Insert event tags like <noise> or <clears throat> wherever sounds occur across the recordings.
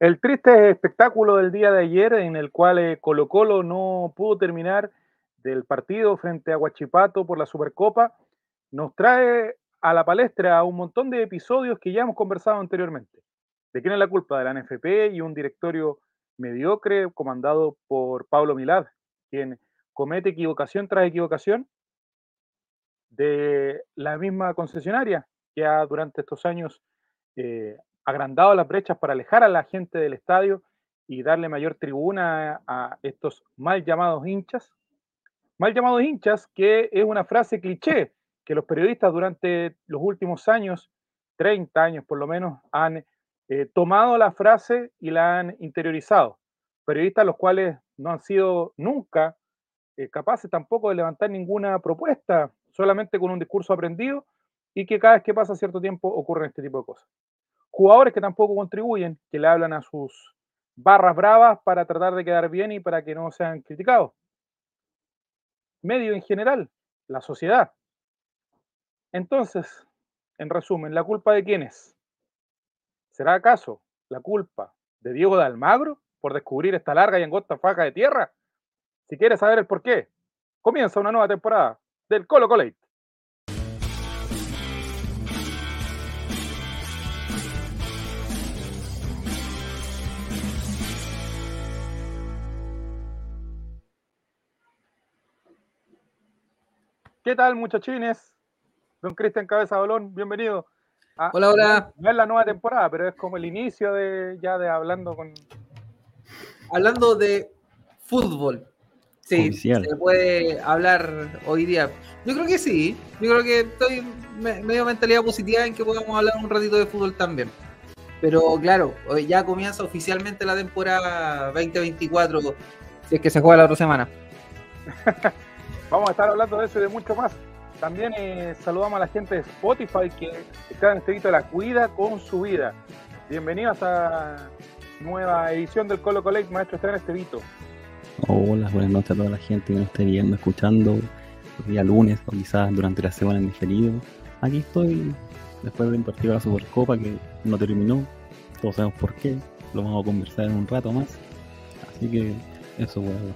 El triste espectáculo del día de ayer en el cual eh, Colo Colo no pudo terminar del partido frente a Huachipato por la Supercopa nos trae a la palestra un montón de episodios que ya hemos conversado anteriormente. ¿De quién es la culpa? De la NFP y un directorio mediocre comandado por Pablo Milad, quien comete equivocación tras equivocación de la misma concesionaria que ha durante estos años eh, agrandado las brechas para alejar a la gente del estadio y darle mayor tribuna a estos mal llamados hinchas. Mal llamados hinchas, que es una frase cliché que los periodistas durante los últimos años, 30 años por lo menos, han eh, tomado la frase y la han interiorizado. Periodistas los cuales no han sido nunca eh, capaces tampoco de levantar ninguna propuesta, solamente con un discurso aprendido y que cada vez que pasa cierto tiempo ocurren este tipo de cosas jugadores que tampoco contribuyen, que le hablan a sus barras bravas para tratar de quedar bien y para que no sean criticados. Medio en general, la sociedad. Entonces, en resumen, ¿la culpa de quién es? ¿Será acaso la culpa de Diego de Almagro por descubrir esta larga y angosta faja de tierra? Si quieres saber el por qué, comienza una nueva temporada del Colo Colate. ¿Qué tal, muchachines? Don Cristian Cabeza Bolón, bienvenido. hola, hola. No es la nueva temporada, pero es como el inicio de ya de hablando con. Hablando de fútbol. Sí, se puede hablar hoy día. Yo creo que sí. Yo creo que estoy medio mentalidad positiva en que podamos hablar un ratito de fútbol también. Pero claro, hoy ya comienza oficialmente la temporada 2024, si es que se juega la otra semana. <laughs> Vamos a estar hablando de eso y de mucho más. También eh, saludamos a la gente de Spotify que está en este de la cuida con su vida. Bienvenidos a nueva edición del Colo Collect, maestro Esteban Estevito. Hola, buenas noches a toda la gente que nos esté viendo, escuchando el día lunes o quizás durante la semana en diferido. Aquí estoy después de un partido de la Supercopa que no terminó, todos sabemos por qué, lo vamos a conversar en un rato más. Así que eso, bueno,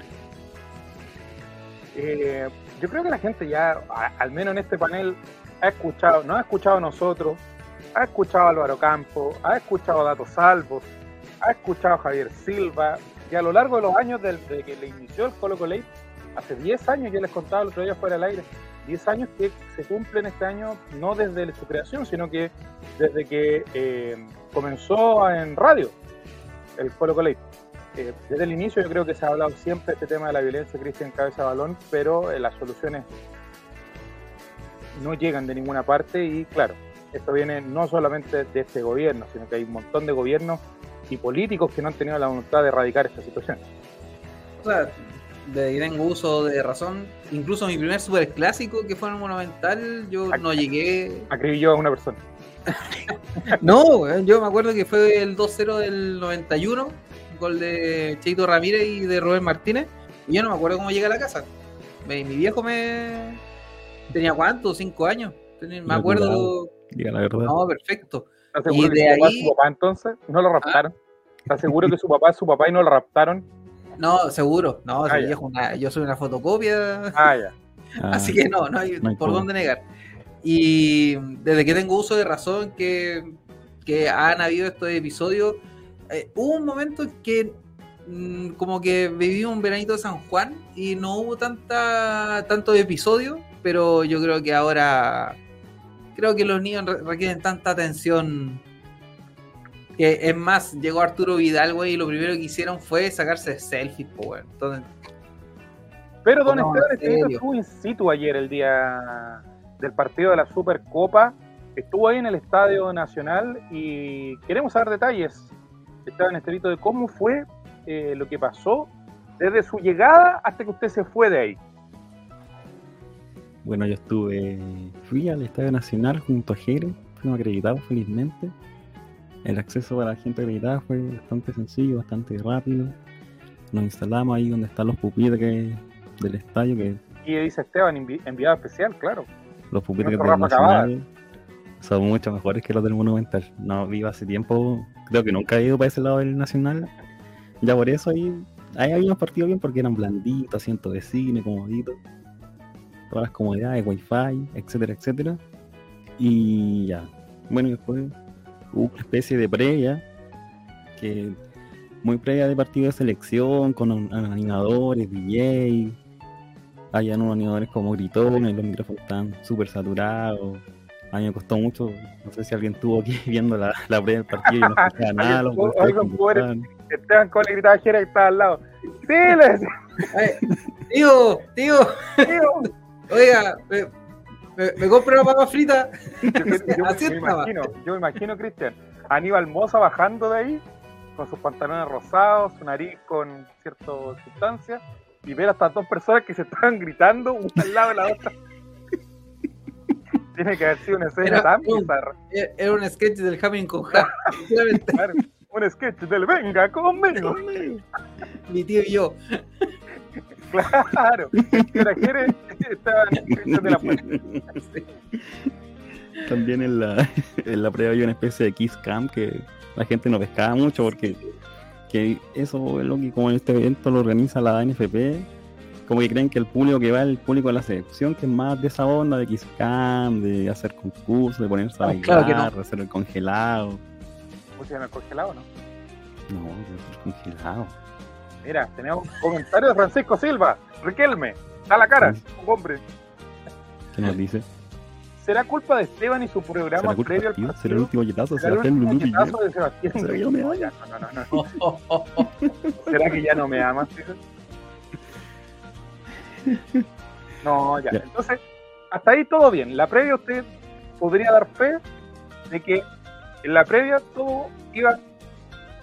eh, yo creo que la gente ya, al menos en este panel, ha escuchado, no ha escuchado a nosotros, ha escuchado a Álvaro Campo, ha escuchado a Dato Salvos, ha escuchado a Javier Silva, y a lo largo de los años desde que le inició el Colo Colo hace 10 años, ya les contaba el otro día fuera del aire, 10 años que se cumplen este año, no desde su creación, sino que desde que eh, comenzó en radio el Colo Colo eh, desde el inicio yo creo que se ha hablado siempre de este tema de la violencia, Cristian Cabeza Balón, pero eh, las soluciones no llegan de ninguna parte y claro, esto viene no solamente de este gobierno, sino que hay un montón de gobiernos y políticos que no han tenido la voluntad de erradicar esta situación. O sea, de tengo uso de razón, incluso mi primer super clásico que fue en Monumental, yo no llegué... Acribilló a una persona. <laughs> no, yo me acuerdo que fue el 2-0 del 91 gol de Cheito Ramírez y de Robert Martínez. Y yo no me acuerdo cómo llegué a la casa. Mi, viejo me. ¿Tenía cuánto? ¿Cinco años? Me acuerdo. Diga la verdad. No, perfecto. ¿Estás seguro y de que su ahí... su papá entonces? ¿No lo raptaron? ¿Estás seguro que su papá es su papá y no lo raptaron? <laughs> No, seguro. No, ah, viejo, yo soy una fotocopia. Ah, ya. <laughs> Así que no, no hay, por dónde negar. Y desde que tengo uso de razón que, que han habido estos episodios, eh, hubo un momento que mm, como que viví un veranito de San Juan y no hubo tanta tantos episodios, pero yo creo que ahora creo que los niños requieren tanta atención. Que es más, llegó Arturo Vidal, güey, y lo primero que hicieron fue sacarse selfies, pues, Entonces, pero Don Esteban estuvo in situ ayer, el día del partido de la Supercopa. Estuvo ahí en el Estadio Nacional y queremos saber detalles estaba en este de cómo fue eh, lo que pasó desde su llegada hasta que usted se fue de ahí. Bueno, yo estuve, fui al Estadio Nacional junto a Jere, fuimos acreditados felizmente. El acceso para la gente acreditada fue bastante sencillo, bastante rápido. Nos instalamos ahí donde están los pupitres del estadio. Que, y dice Esteban, enviado especial, claro. Los pupitres del Nacional. Son mucho mejores que los del Monumental. No vivo hace tiempo, creo que nunca he ido para ese lado del Nacional. Ya por eso ahí, ahí había unos partidos bien porque eran blanditos, asientos de cine, comoditos, todas las comodidades, wifi, etcétera, etcétera. Y ya. Bueno, después hubo una especie de previa que muy previa de partido de selección con animadores, DJ. Habían unos animadores como gritones, los micrófonos estaban súper saturados a mí me costó mucho, no sé si alguien estuvo aquí <laughs> viendo la, la previa del partido y no escuchaba <laughs> nada. Los Esteban Cole gritaba Jera que estaba al lado. ¡Sí! tío, tío, tío. <laughs> Oiga, me, me, me compro una papa frita. Yo, Así me, imagino, yo me imagino, Cristian, Aníbal Moza bajando de ahí, con sus pantalones rosados, su nariz con cierta sustancia, y ver a estas dos personas que se estaban gritando una al lado de la otra. Tiene que haber sido una escena era tan bizarra. Era un sketch del Jamin con Ja. <laughs> un sketch del Venga conmigo. <laughs> Mi tío y yo. Claro. Era Jere estaba de la puerta. También en la, en la prueba había una especie de Kiss Camp que la gente no pescaba mucho porque que eso es lo que como en este evento lo organiza la NFP como que creen que el público que va es el público de la selección, que es más de esa onda de Kiss Cam, de hacer concursos, de ponerse a bailar, de hacer el congelado. ¿Cómo se llama el congelado, no? No, el congelado. Mira, tenemos un comentario de Francisco Silva. Riquelme, a la cara, un hombre. ¿Qué nos dice? ¿Será culpa de Esteban y su programa previo al partido? ¿Será el último yetazo de Sebastián Lulú? de Sebastián ¿Será que ya no me ama? No, no, no, ¿Será que ya no me amas? <laughs> <laughs> No, ya. Entonces, hasta ahí todo bien. La previa usted podría dar fe de que en la previa todo iba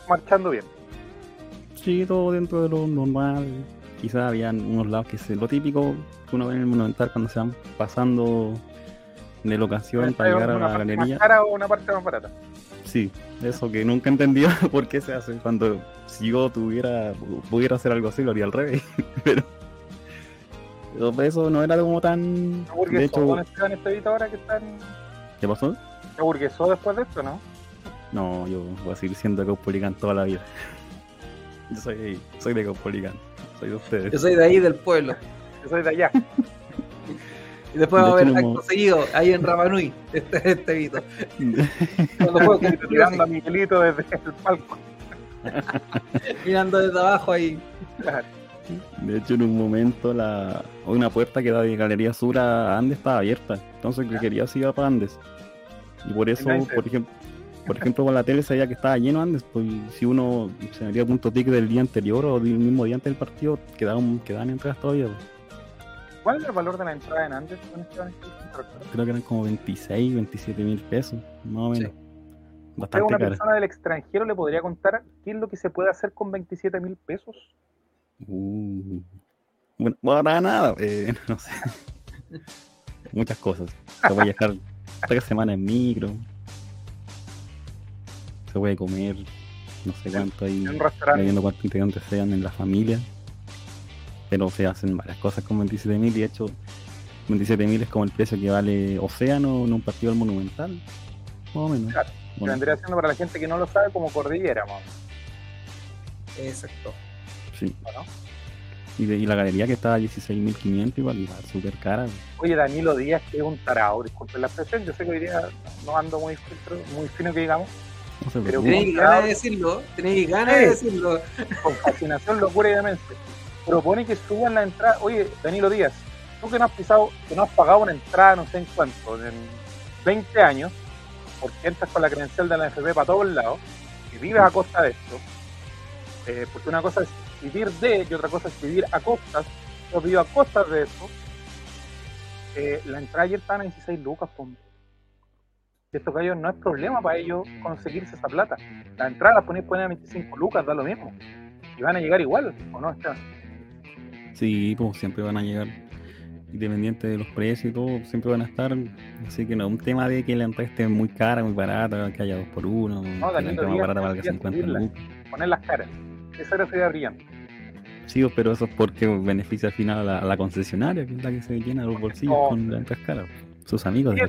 marchando bien. Sí, todo dentro de lo normal. Quizás habían unos lados que es lo típico que uno ve en el Monumental cuando se van pasando de locación para llegar a la galería. Más o una parte más barata? Sí, eso que nunca entendí <laughs> por qué se hace. Cuando si yo tuviera, pudiera hacer algo así, lo haría al revés. <laughs> Pero eso no era como tan. ¿Qué de hecho... en este ahora que están... ¿Qué pasó? ¿Se aburguesó después de esto, no? No, yo voy a seguir siendo Caupolicán toda la vida. Yo soy, soy de Caupolicán, soy de ustedes. Yo soy de ahí del pueblo. Yo soy de allá. <laughs> y después va a haber acto seguido ahí en Rapanui, este, este Vito. <laughs> Cuando puedo tirando a Miguelito desde el palco. Mirando desde abajo ahí. Claro. De hecho, en un momento la una puerta que da de Galería Sur a Andes estaba abierta. Entonces, que quería se iba para Andes. Y por eso, por ejemplo, por ejemplo, con la tele se veía que estaba lleno Andes. Pues si uno se metía punto tic del día anterior o del mismo día antes del partido, quedaban, quedaban entradas todavía. Pues. ¿Cuál es el valor de la entrada en Andes? Creo que eran como 26, 27 mil pesos, más o menos. Bastante ¿Una persona del extranjero le podría contar qué es lo que se puede hacer con 27 mil pesos? Uh, bueno, para nada, <laughs> eh, no sé. Muchas cosas. Se puede viajar tres semanas en micro. Se puede comer, no sé cuánto ahí, viendo cuántos integrantes sean en la familia. Pero se hacen varias cosas con 27 mil y de hecho 27 mil es como el precio que vale Océano en un partido del Monumental. Más o menos. Claro, vendría siendo para la gente que no lo sabe como Cordillera, más Exacto. Sí. Y, de, y, la galería que estaba a 16.500 igual, iba súper cara. Oye, Danilo Díaz, que es un tarado, disculpe la expresión, yo sé que hoy día no ando muy, muy fino que digamos. No pero tenéis ganas de decirlo, tenéis ganas de decirlo. Con fascinación, locura y demencia. Propone que suban la entrada. Oye, Danilo Díaz, tú que no has pisado, que no has pagado una entrada no sé en cuánto, en 20 años, porque entras con la credencial de la FP para todos lados, y vives a costa de esto, eh, porque una cosa es vivir de y otra cosa es vivir a costas. Yo vivo a costas de eso. Eh, la entrada ayer estaba en 16 lucas, ponte. Esto que ellos no es problema para ellos conseguirse esa plata. La entrada la ponen, a 25 lucas, da lo mismo. Y van a llegar igual, ¿o no, está Sí, pues siempre van a llegar. Independiente de los precios y todo, siempre van a estar. Así que no es un tema de que la entrada esté muy cara, muy barata, que haya dos por uno, no, que la entrada más barata valga 50 lucas. Poner las caras. Esa era sería brillante. Sí, pero eso es porque beneficia al final a la, concesionaria, que es la que se llena los bolsillos con la caras. Sus amigos de la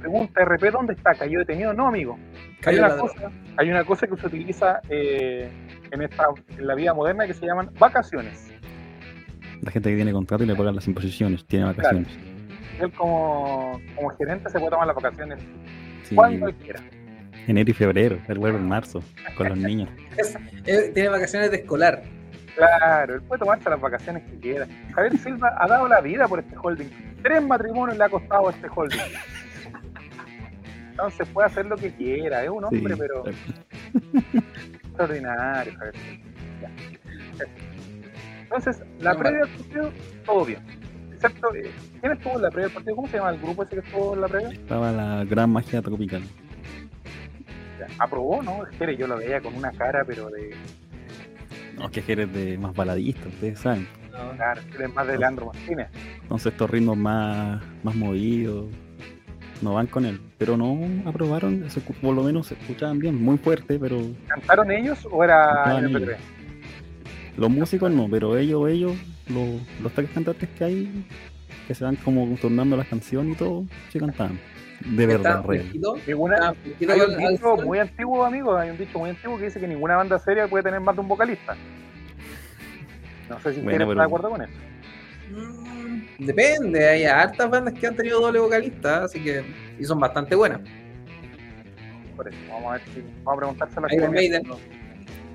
Pregunta RP, ¿dónde está? ¿Cayó detenido? No, amigo. Hay una, cosa, hay una cosa que se utiliza eh, en, esta, en la vida moderna que se llaman vacaciones. La gente que tiene contrato y le pagan las imposiciones, tiene vacaciones. Él como, como gerente se puede tomar las vacaciones cuando quiera. Enero y febrero, él vuelve en marzo con los <laughs> niños. tiene vacaciones de escolar. Claro, él puede tomarse las vacaciones que quiera. Javier Silva ha dado la vida por este holding. Tres matrimonios le ha costado a este holding. Entonces puede hacer lo que quiera, es un hombre, pero extraordinario, Javier Entonces, la previa del partido, todo bien. Excepto, eh, ¿quién estuvo en la previa del partido? ¿Cómo se llama el grupo ese que estuvo en la previa? Estaba la gran magia tropical. Aprobó, ¿no? Espere, yo lo veía con una cara, pero de no, que eres de más baladista, ustedes saben. claro, eres más de Leandro Martínez. Entonces estos ritmos más, más movidos no van con él. Pero no aprobaron, por lo menos se escuchaban bien, muy fuerte, pero. ¿Cantaron ellos o era el Los músicos no, pero ellos, ellos, los, los tres cantantes que hay, que se van como tornando las canciones y todo, sí cantaban. De verdad, real. hay un dicho muy antiguo, amigo, hay un dicho muy antiguo que dice que ninguna banda seria puede tener más de un vocalista. No sé si bueno, pero... de acuerdo con eso. Mm, depende, hay hartas bandas que han tenido doble vocalista, así que y son bastante buenas. Por eso, vamos a ver si vamos a preguntárselo a la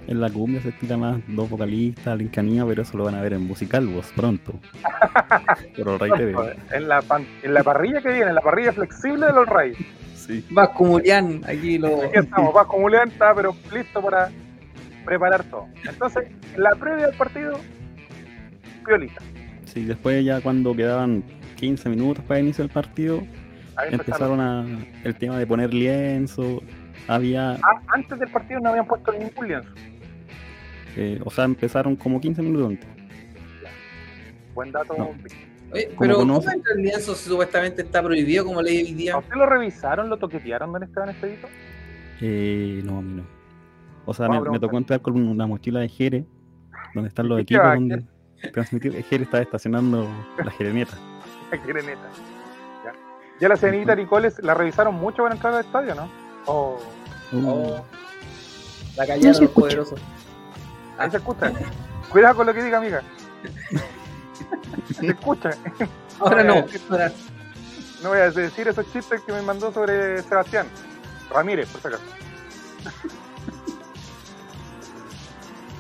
en la cumbia se estira más dos vocalistas, Lincanía, pero eso lo van a ver en musical vos pronto. Pero Rey TV. En la, en la parrilla que viene, en la parrilla flexible de los Reyes. Sí. Vasco Mulián, aquí lo. Aquí estamos, Vasco Mulián está pero listo para preparar todo. Entonces, la previa del partido, violita. Sí, después ya cuando quedaban 15 minutos para iniciar el partido, empezaron a el tema de poner lienzo. Había. Ah, antes del partido no habían puesto ningún lienzo. Eh, o sea, empezaron como 15 minutos antes. Buen dato. pero ¿cómo el lienzo supuestamente está prohibido como ley hoy día? ¿Ustedes lo revisaron, lo toquetearon, don Esteban Expedito? Eh, no, a mí no. O sea, me, tocó entrar con una mochila de Jere, donde están los equipos donde transmitir. Jere estaba estacionando la Jereneta. la <laughs> Jereneta. Ya, ya la cenita Nicoles la revisaron mucho para entrar al estadio, ¿no? Oh. Uh. oh. La callaron poderoso. Ahí se escucha. Cuidado con lo que diga, amiga. Se escucha. Ahora no. No voy a decir esos chistes que me mandó sobre Sebastián. Ramírez, por si acaso.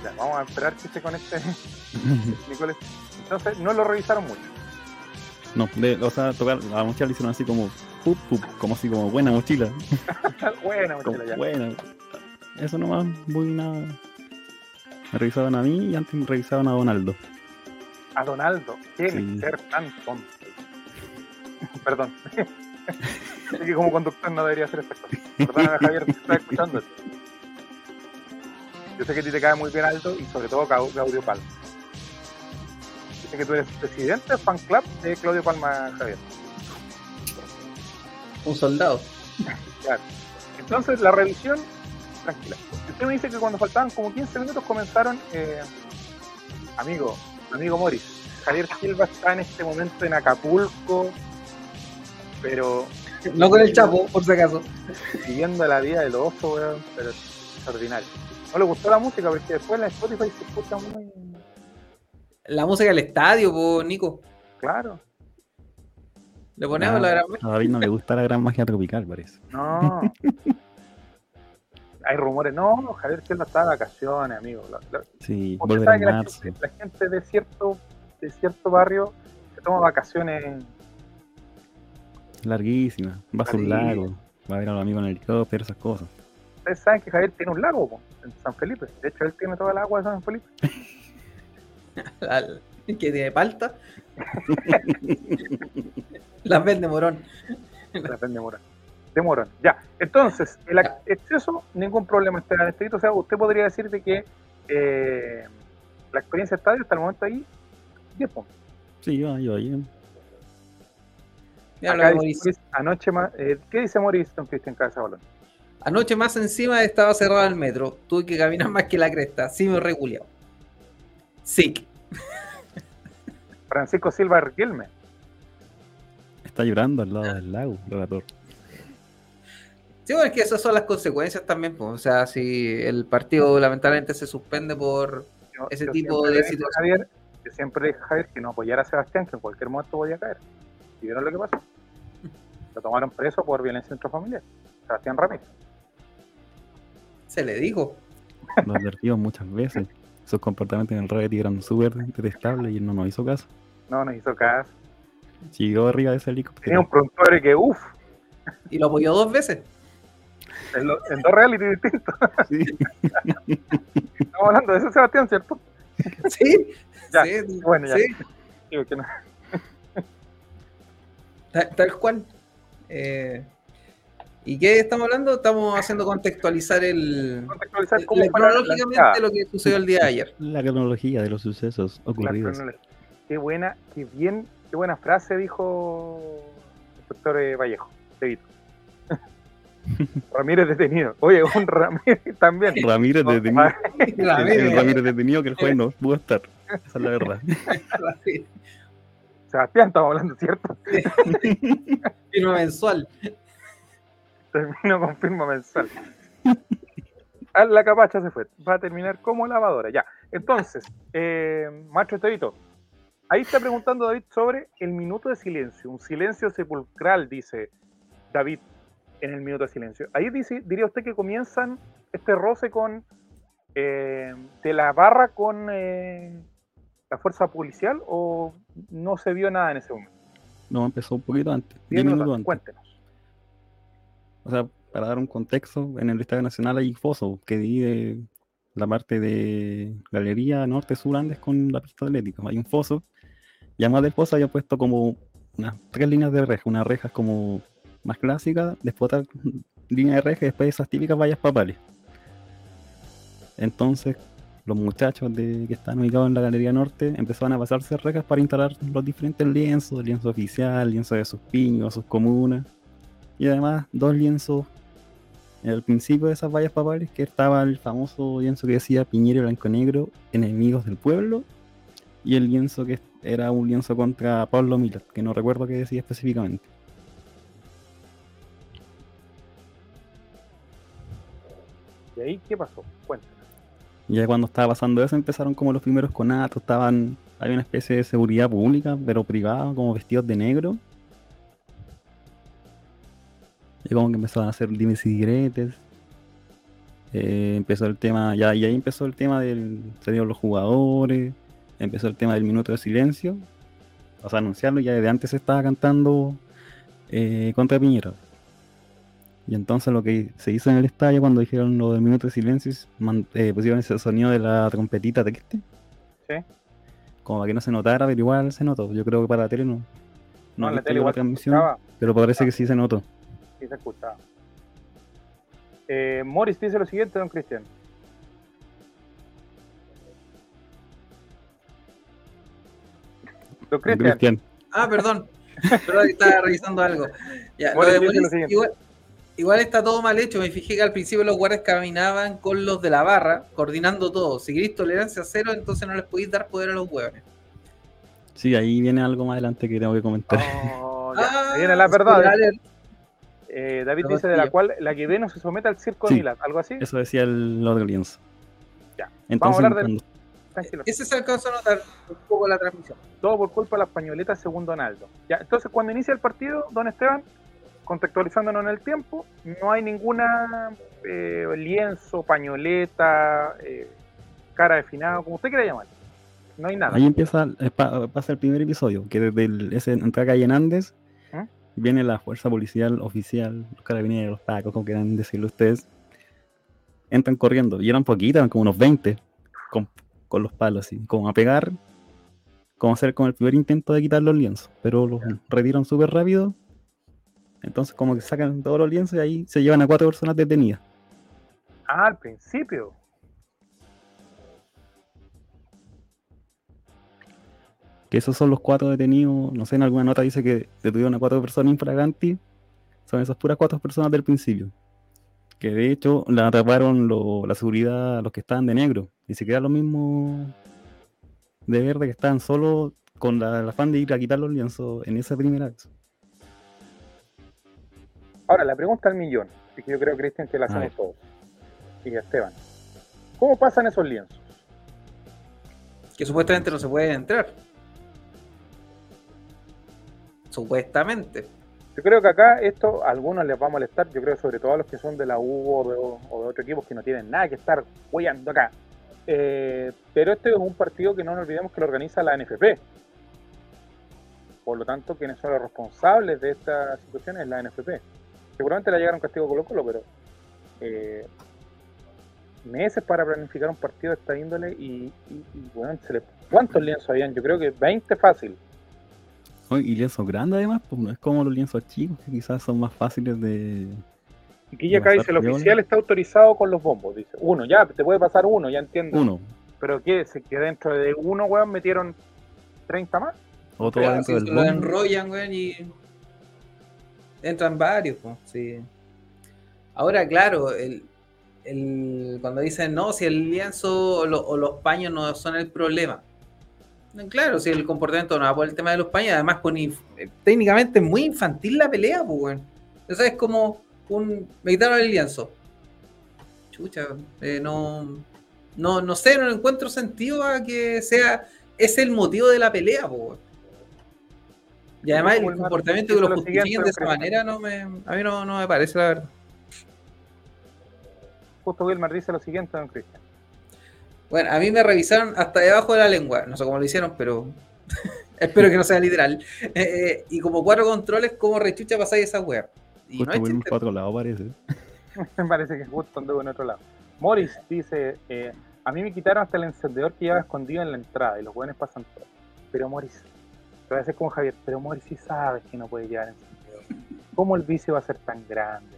ya, vamos a esperar que se conecte <laughs> Nicolás. Entonces, no lo revisaron mucho. No, de, o sea, tocar la mochila le hicieron así como, pup, pup, como así como buena mochila. <laughs> buena mochila, ya. Buena. Eso nomás, muy nada. Me revisaban a mí y antes me revisaban a Donaldo. A Donaldo, tiene que ser tan tonto. <laughs> Perdón. <laughs> es que como conductor no debería hacer estas cosas. Perdón, Javier, te está escuchando. Yo sé que a ti te cae muy bien alto y sobre todo Claudio Palma. Dice que tú eres presidente del fan club de Claudio Palma, Javier. Un soldado. <laughs> claro. Entonces, la revisión tranquila. Usted me dice que cuando faltaban como 15 minutos comenzaron, eh, amigo, amigo Morris, Javier Silva está en este momento en Acapulco, pero... No con el Chapo, por si acaso. Siguiendo la vida del oso, weón, pero es extraordinario. No le gustó la música, porque después en la Spotify se escucha muy... La música del estadio, po, Nico. Claro. Le ponemos la gran A David no le gusta la gran magia tropical, parece. No. <laughs> hay rumores, no, Javier Silva está de vacaciones, amigo. sí, vuelve en marzo. La, gente de cierto, de cierto barrio se toma vacaciones larguísimas, va a un lago, va a ver a los amigos en el helicóptero, esas cosas. Ustedes saben que Javier tiene un lago en San Felipe, de hecho él tiene toda el agua de San Felipe. <laughs> ¿Qué tiene palta? <laughs> Las vende morón. Las vende morón de Morón. Ya, entonces, el exceso, ningún problema está en este O sea, usted podría decir de que eh, la experiencia estadio hasta el momento ahí, 10 puntos. Sí, yo, yo ahí. anoche más, eh, ¿Qué dice Mauricio don Cristian Cabeza Balón? Anoche más encima estaba cerrado el metro. Tuve que caminar más que la cresta. Sí me regulado. Sí. Francisco Silva Riquelme. está llorando al lado del lago, Lorator. Sí, bueno, es que esas son las consecuencias también, pues. O sea, si el partido lamentablemente se suspende por ese tipo de situaciones. yo siempre dije a Javier que no apoyara a Sebastián, que en cualquier momento podía caer. ¿Y vieron lo que pasó? Lo tomaron preso por violencia intrafamiliar. Sebastián Ramírez. Se le dijo. Lo advertimos muchas veces. Sus comportamientos en el reality eran súper detestables y él no nos hizo caso. No nos hizo caso. Siguió arriba de ese helicóptero. Tenía un prontuario que uff. Y lo apoyó dos veces. En, dos reality distintos. <laughs> Sí. Estamos hablando de eso, Sebastián, ¿cierto? Sí. Ya. Sí, bueno, ya. Sí. Digo que no. Tal, cual. Eh, ¿Y qué estamos hablando? Estamos haciendo contextualizar el. Contextualizar cómo cronológicamente lo que sucedió el día de ayer. La cronología de los sucesos ocurridos. Qué buena, qué bien, qué buena frase dijo el doctor eh, Vallejo, Ramírez detenido. Oye, un Ramírez <laughs> también. Ramírez detenido. Ramírez. Ramírez detenido que el juez no pudo estar. Esa es la verdad. <laughs> Sebastián, estamos hablando, ¿cierto? <laughs> Firma mensual. Termino con firma mensual. Ah, la capacha se fue. Va a terminar como lavadora. Ya. Entonces, eh, Macho Estevito, ahí está preguntando David sobre el minuto de silencio. Un silencio sepulcral, dice David en el minuto de silencio. Ahí dice, diría usted que comienzan este roce con eh, de la barra con eh, la fuerza policial o no se vio nada en ese momento? No, empezó un poquito antes. Diez minutos antes. Cuéntenos. O sea, para dar un contexto, en el Estadio Nacional hay foso que divide la parte de Galería Norte-Sur Andes con la pista atlética. Hay un foso y además del foso había puesto como unas tres líneas de reja, unas rejas como más clásica, después otra <laughs> línea de reja y después esas típicas vallas papales. Entonces, los muchachos de, que están ubicados en la Galería Norte empezaron a pasarse rejas para instalar los diferentes lienzos, lienzo oficial, lienzo de sus piños, sus comunas, y además dos lienzos en el principio de esas vallas papales, que estaba el famoso lienzo que decía Piñero Blanco Negro, enemigos del pueblo, y el lienzo que era un lienzo contra Pablo Milat, que no recuerdo qué decía específicamente. ¿Y ahí qué pasó? Cuéntanos. Ya cuando estaba pasando eso empezaron como los primeros conatos, estaban, había una especie de seguridad pública, pero privada, como vestidos de negro. Y como que empezaban a hacer dimes y diretes. Eh, empezó el tema, ya, y ahí empezó el tema del, se los jugadores, empezó el tema del minuto de silencio. O sea, anunciarlo, ya desde antes se estaba cantando eh, contra Piñera. Y entonces lo que se hizo en el estadio cuando dijeron lo del minuto de silencio, eh, pusieron ese sonido de la trompetita triste. Sí. Como para que no se notara, pero igual se notó. Yo creo que para la tele no. No, en la tele igual transmisión, pero parece que sí se notó. Sí se escuchaba. Eh, Morris dice lo siguiente, don Cristian. Don Cristian. Ah, perdón. <laughs> Perdón, estaba revisando algo. Ya, igual, Igual está todo mal hecho. Me fijé que al principio los guardias caminaban con los de la barra, coordinando todo. Si queréis tolerancia cero, entonces no les podéis dar poder a los huevones. Sí, ahí viene algo más adelante que tengo que comentar. Oh, ah, viene la verdad. Eh, David dice de la cual la que no se somete al circo de Milán, algo así. Eso decía el Lord Lienzo. Ya. Entonces, Vamos a hablar del... Ese se alcanzó a notar un poco la transmisión. Todo por culpa de las pañoletas según Donaldo. Ya, entonces cuando inicia el partido, don Esteban, contextualizándonos en el tiempo, no hay ninguna eh, lienzo, pañoleta, eh, cara de finado, como usted quiera llamar. No hay nada. Ahí empieza, eh, pasa el primer episodio, que desde el, ese, entra calle en Andes, ¿Mm? viene la fuerza policial oficial, los carabineros, los tacos, como quieran decirlo ustedes, entran corriendo, y eran poquitas, eran como unos 20, con, con los palos así, como a pegar, como hacer como el primer intento de quitar los lienzos, pero los retiran súper rápido entonces como que sacan todos los lienzos y ahí se llevan a cuatro personas detenidas. Ah, al principio. Que esos son los cuatro detenidos, no sé, en alguna nota dice que detuvieron a cuatro personas infraganti. Son esas puras cuatro personas del principio. Que de hecho la atraparon la seguridad, los que estaban de negro. Y se quedan los mismos de verde que estaban solo con la, el afán de ir a quitar los lienzos en esa primera vez. Ahora, la pregunta al millón, que yo creo, Cristian, que la hacemos todos. Y Esteban. ¿Cómo pasan esos lienzos? Que supuestamente no se pueden entrar. Supuestamente. Yo creo que acá esto a algunos les va a molestar, yo creo sobre todo a los que son de la U o de, o otros equipos que no tienen nada que estar hueando acá. Eh, pero este es un partido que no nos olvidemos que lo organiza la NFP. Por lo tanto, quienes son los responsables de esta situación es la NFP. Seguramente le llegaron castigo Colo Colo, pero eh, meses para planificar un partido de esta índole y, bueno, ¿cuántos lienzos habían? Yo creo que 20 fácil y lienzos grandes además, pues no es como los lienzos chicos, que quizás son más fáciles de... Aquí ya acá dice, el oficial está autorizado con los bombos, dice. Uno, ya, te puede pasar uno, ya entiendo. Uno. Pero ¿qué? ¿Que dentro de uno, weón, metieron 30 más? Otro dentro del lo enrollan, weón, y entran varios, pues, sí. Ahora, claro, el, el, cuando dicen, no, si el lienzo o los paños no son el problema Claro, si el comportamiento no va por el tema de los paños, además con eh, técnicamente muy infantil la pelea, pues, bueno. Eso es como un. Me quitaron el lienzo. Chucha, eh, no, no, no sé, no encuentro sentido a que sea. Es el motivo de la pelea, pues. Y además el comportamiento que lo justifiquen de esa manera no me, a mí no, no me parece, la verdad. Justo Wilmar dice lo siguiente, don Cristian. Bueno, a mí me revisaron hasta debajo de la lengua. No sé cómo lo hicieron, pero <laughs> espero que no sea literal. Eh, eh, y como cuatro controles, como rechucha pasáis esa web. Y no hay en otro lado, parece. me <laughs> parece que justo anduvo en otro lado. Morris dice: eh, A mí me quitaron hasta el encendedor que llevaba escondido en la entrada y los buenos pasan todo. Pero Morris, a hacer como Javier, pero Morris sí sabes que no puede llevar encendedor. ¿Cómo el vicio va a ser tan grande?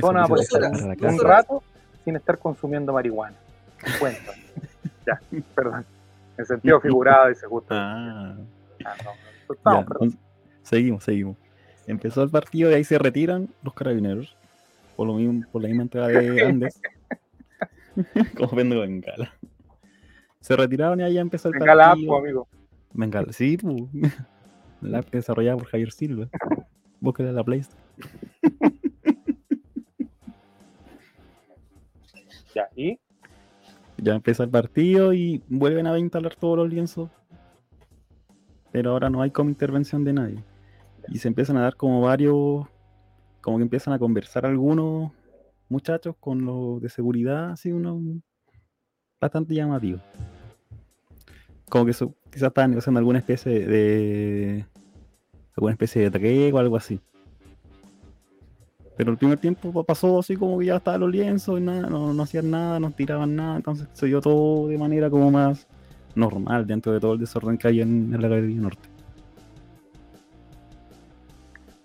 ¿Cómo no va a poder estar un rato sin estar consumiendo marihuana? Cuento. <laughs> ya, perdón. En sentido figurado, dice justo. Ah. ah seguimos, seguimos. Empezó el partido y ahí se retiran los carabineros. Por lo mismo, por la misma entrada de <laughs> Andes. <laughs> Como vendo bengala. Se retiraron y ahí empezó el partido. Bengala, amigo. Bengala, sí, pu. <laughs> La app desarrollada por Javier Silva. Búsqueda la Play <laughs> ya, ¿y? Ya empieza el partido y vuelven a instalar todos los lienzos. Pero ahora no hay como intervención de nadie. Y se empiezan a dar como varios, como que empiezan a conversar algunos muchachos con los de seguridad, así uno bastante llamativo. Como que eso, quizás estaban negociando alguna especie de, alguna especie de tregua o algo así. Pero el primer tiempo pasó así como que ya estaban los lienzos y nada, no, hacían nada, no tiraban nada, entonces se dio todo de manera como más normal dentro de todo el desorden que hay en, la Galería Norte.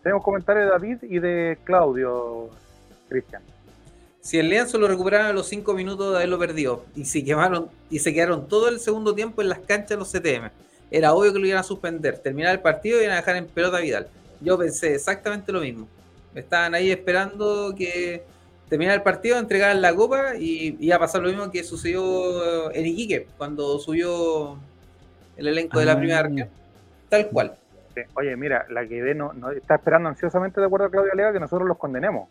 Tenemos comentarios de David y de Claudio, Cristian. Si el lienzo lo recuperaron a los 5 minutos de haberlo perdido y se quemaron y se quedaron todo el segundo tiempo en las canchas los CTM, era obvio que lo iban a suspender, terminar el partido y iban a dejar en pelota a Vidal. Yo pensé exactamente lo mismo. Estaban ahí esperando que terminara el partido, entregaran la copa y iba a pasar lo mismo que sucedió en Iquique cuando subió el elenco de la primera ah. arca. Tal cual. Oye, mira, la que ve no, está esperando ansiosamente, de acuerdo a Claudia Lega, que nosotros los condenemos.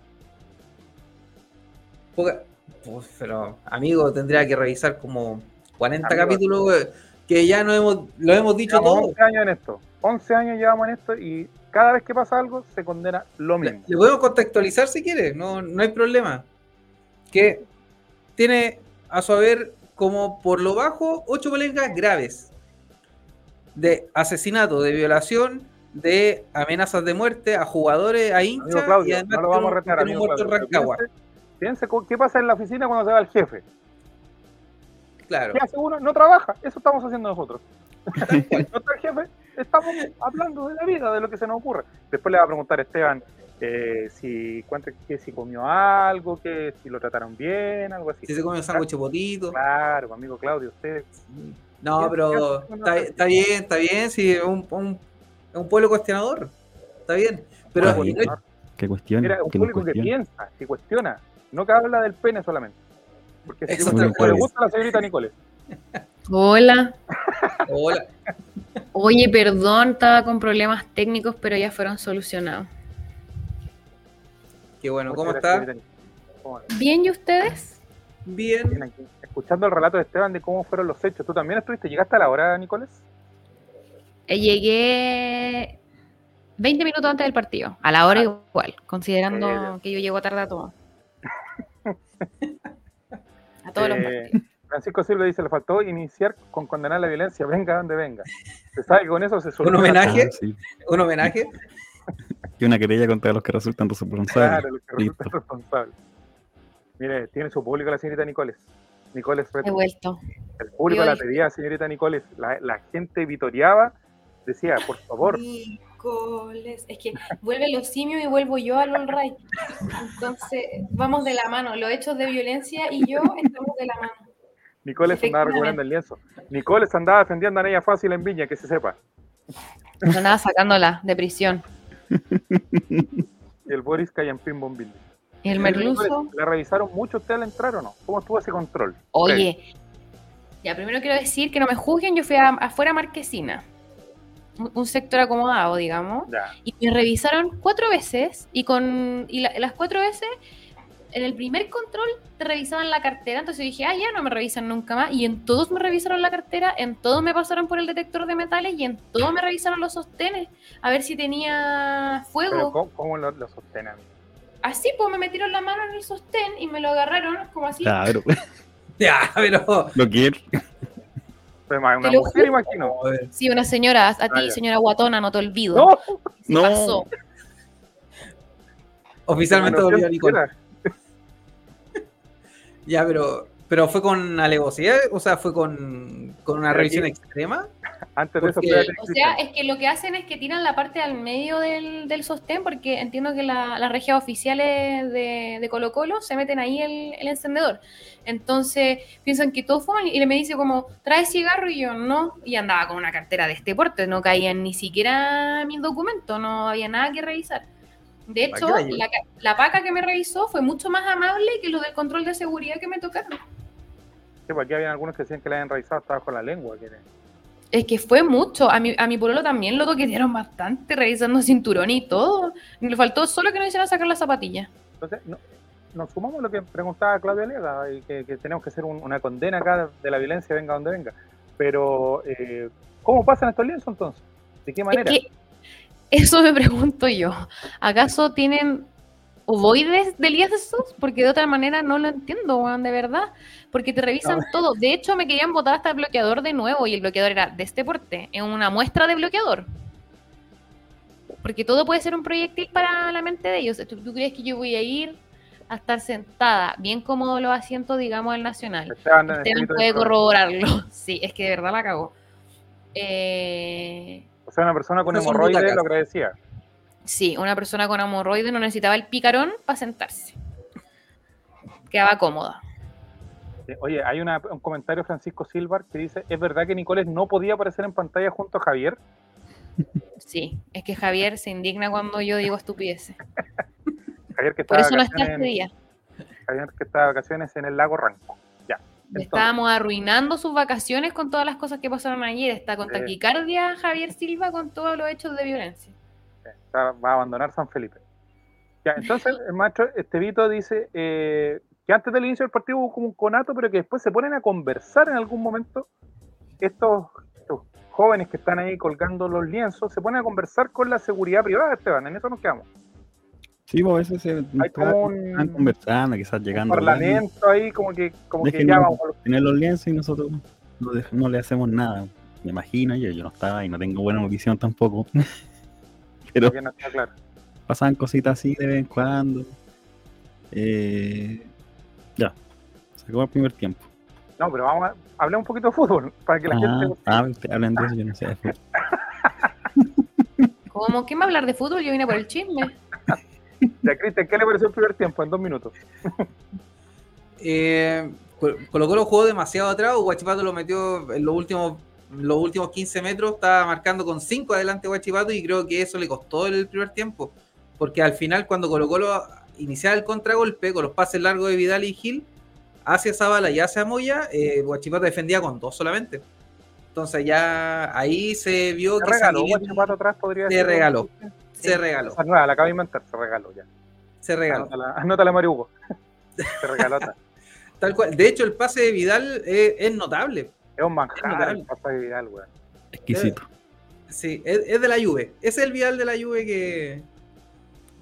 Pero, amigo, tendría que revisar como 40 capítulos que ya no hemos, lo hemos dicho todo. 11 años en esto. 11 años llevamos en esto y cada vez que pasa algo se condena lo mismo. Le podemos contextualizar si quiere, no, no hay problema. Que tiene a su haber como por lo bajo ocho polémicas graves de asesinato, de violación, de amenazas de muerte a jugadores, a hinchas y además no lo vamos a retar, un muerto Fíjense, qué pasa en la oficina cuando se va el jefe. Claro. ¿Qué hace uno? No trabaja. Eso estamos haciendo nosotros. no está el jefe, estamos hablando de la vida, de lo que se nos ocurre. Después le va a preguntar a Esteban eh, si, que si comió algo, que si lo trataron bien, algo así. Si se comió un sándwich potito. Claro, amigo Claudio, usted. No, pero está, bien, está bien, si es un, un, pueblo cuestionador. Está bien. Pero ah, que cuestiona. Mira, un público que piensa, que cuestiona, no que habla del pene solamente. Porque si le gusta la señorita Nicole. Hola. Hola. Oye, perdón, estaba con problemas técnicos, pero ya fueron solucionados. Qué bueno, ¿cómo está? Bien, ¿y ustedes? Bien. escuchando el relato de Esteban de cómo fueron los hechos. ¿Tú también estuviste? ¿Llegaste a la hora, Nicolás? Eh, llegué 20 minutos antes del partido, a la hora ah. igual, considerando que yo llego tarde a todo. <laughs> a todos los eh, partidos. Francisco Silva dice, le faltó iniciar con condenar la violencia, venga donde venga. Se sabe que con eso se ¿Un homenaje? ¿Un homenaje? <laughs> y una querella contra los que resultan responsables. Claro, los que resultan responsables. Mire, tiene su público la señorita Nicoles. Nicoles He vuelto. El público la pedía, señorita Nicoles. La, la gente vitoreaba, decía, por favor. Nicoles. Es que vuelve los simios y vuelvo yo al All Right. Entonces, vamos de la mano. Los hechos de violencia y yo estamos de la mano. Nicoles andaba recuperando el lienzo. Nicoles andaba defendiendo a ella fácil en Viña, que se sepa. Andaba sacándola de prisión. y el Boris Callampín Bombil. ¿Y el merluzo? ¿La revisaron mucho usted al entrar o no? ¿Cómo estuvo ese control? Oye, ya primero quiero decir que no me juzguen, yo fui afuera Marquesina, un, sector acomodado, digamos, y me revisaron cuatro veces y con y las cuatro veces en el primer control te revisaban la cartera, entonces yo dije, ah, ya no me revisan nunca más. Y en todos me revisaron la cartera, en todos me pasaron por el detector de metales y en todos me revisaron los sostenes, a ver si tenía fuego. ¿Cómo, lo, sostenes? Así, pues me metieron la mano en el sostén y me lo agarraron como así. Claro. <laughs> ya, pero. Lo quiero. Una mujer, imagino. Sí, una señora, a ti, señora Guatona, no te olvido. No, no. Pasó. Oficialmente volvió Nicole. <laughs> Ya, pero, pero fue con alevosía, o sea, fue con, una revisión extrema. Antes de eso O sea, es que lo que hacen es que tiran la parte al medio del, del sostén, porque entiendo que las regias oficiales de, de, Colo Colo se meten ahí el, el, encendedor. Entonces piensan que todo fue y le me dice como, ¿trae cigarro? Y yo, no. Y andaba con una cartera de este porte, no caían ni siquiera mis documentos, no había nada que revisar. De hecho, la, la, paca que me revisó fue mucho más amable que lo del control de seguridad que me tocaron. Sí, porque había algunos que decían que la habían revisado hasta bajo la lengua. Es que fue mucho. A mi, a mi pueblo también lo toquetearon bastante, revisando cinturón y todo. Le faltó solo que no hicieran sacar las zapatillas. Entonces, nos sumamos a lo que preguntaba Claudia Lega, y que, tenemos que hacer una condena acá de la violencia, venga donde venga. Pero, eh, ¿cómo pasan estos lienzos entonces? ¿De qué manera? Eso me pregunto yo. ¿Acaso tienen ovoides de lienzos? Porque de otra manera no lo entiendo, de verdad. Porque te revisan todo. De hecho, me querían botar hasta el bloqueador de nuevo y el bloqueador era de este porte, en una muestra de bloqueador. Porque todo puede ser un proyectil para la mente de ellos. ¿Tú, crees que yo voy a ir a estar sentada, bien cómodo los asientos, digamos, el Nacional? Usted puede corroborarlo. <laughs> Sí, es que de verdad la cago. Eh, o sea, una persona con hemorroides lo agradecía. Sí, una persona con hemorroides no necesitaba el picarón para sentarse. Quedaba cómoda. Oye, hay un comentario Francisco Silvar que dice, ¿es verdad que Nicoles no podía aparecer en pantalla junto a Javier? <laughs> Sí, es que Javier se indigna cuando yo digo estupideces. <laughs> Javier que Por eso no está este día. Javier que está de vacaciones en el lago Ranco. Estábamos arruinando sus vacaciones con todas las cosas que pasaron ayer. Está con taquicardia Javier Silva con todos los hechos de violencia. Va a abandonar San Felipe. Ya, entonces el maestro Estevito dice eh, que antes del inicio del partido hubo como un conato, pero que después se ponen a conversar en algún momento. Estos, jóvenes que están ahí colgando los lienzos se ponen a conversar con la seguridad privada, Esteban. En eso nos quedamos. Sí, pues a veces se Hay como un, están conversando, quizás llegando. Un parlamento ahí, como que, como que ya vamos. Tener los lienzos y nosotros no, le hacemos nada. Me imagino, yo, yo no estaba y no tengo buena visión tampoco. <laughs> Pero pasaban cositas así de vez en cuando. Eh, ya, se acabó el primer tiempo. No, pero vamos a hablar un poquito de fútbol para que la gente. Ah, hablen de eso, yo no sé de fútbol. <laughs> ¿Cómo? ¿Qué me hablar de fútbol? Yo vine por el chisme. <laughs> Ya, Cristian, ¿qué le pareció el primer tiempo en dos minutos? <laughs> eh, Colo Colo jugó demasiado atrás, Guachipato lo metió en los últimos, los últimos 15 metros, estaba marcando con 5 adelante Guachipato y creo que eso le costó el primer tiempo, porque al final cuando Colo Colo iniciaba el contragolpe con los pases largos de Vidal y Gil, hacia Zabala y hacia Moya, eh, Guachipato defendía con dos solamente. Entonces ya ahí se vio que regaló, Guachipato atrás podría se regaló se regaló. la acabo de inventar, se regaló ya. Se regaló. Anótala, Mario Hugo. <laughs> Se regaló. Tal cual. De hecho, el pase de Vidal es, notable. Es un manjar el pase de Vidal, weón. Exquisito. Sí, es, de la Juve. Es el Vidal de la Juve que,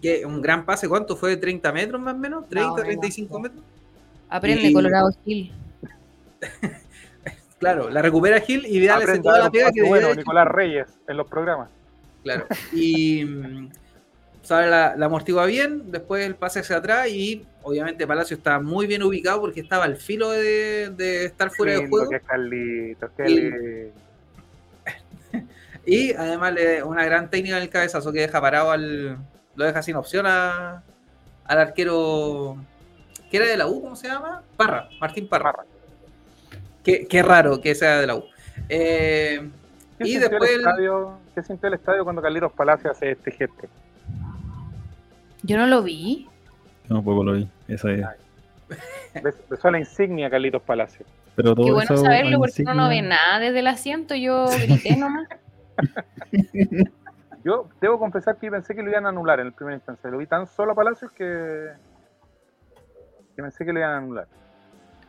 que un gran pase. ¿Cuánto fue? ¿30 metros más o menos? ¿30, 35 metros? Aprende Colorado Gil. <laughs> claro, la recupera Gil y Vidal hace toda la pega que bueno, Nicolás Reyes en los programas. Claro. Y sabe la, la amortigua bien, después el pase hacia atrás y obviamente Palacio está muy bien ubicado porque estaba al filo de, de estar fuera de juego. <laughs> y, además le, una gran técnica en el cabezazo que deja parado al. lo deja sin opción a, al arquero. ¿Qué era de la U? ¿Cómo se llama? Parra, Martín Parra. Qué, qué raro que sea de la U. Eh, y después. El estadio, ¿Qué sintió el estadio cuando Carlitos Palacio hace este gesto? Yo no lo vi. No, poco lo vi. Esa es. Besó la <laughs> insignia Carlitos Palacio. Pero Qué bueno saberlo porque uno no ve nada desde el asiento. Yo grité nomás. <laughs> Yo debo confesar que pensé que lo iban a anular en el primer instancia. Lo vi tan solo a Palacios que, que pensé que lo iban a anular.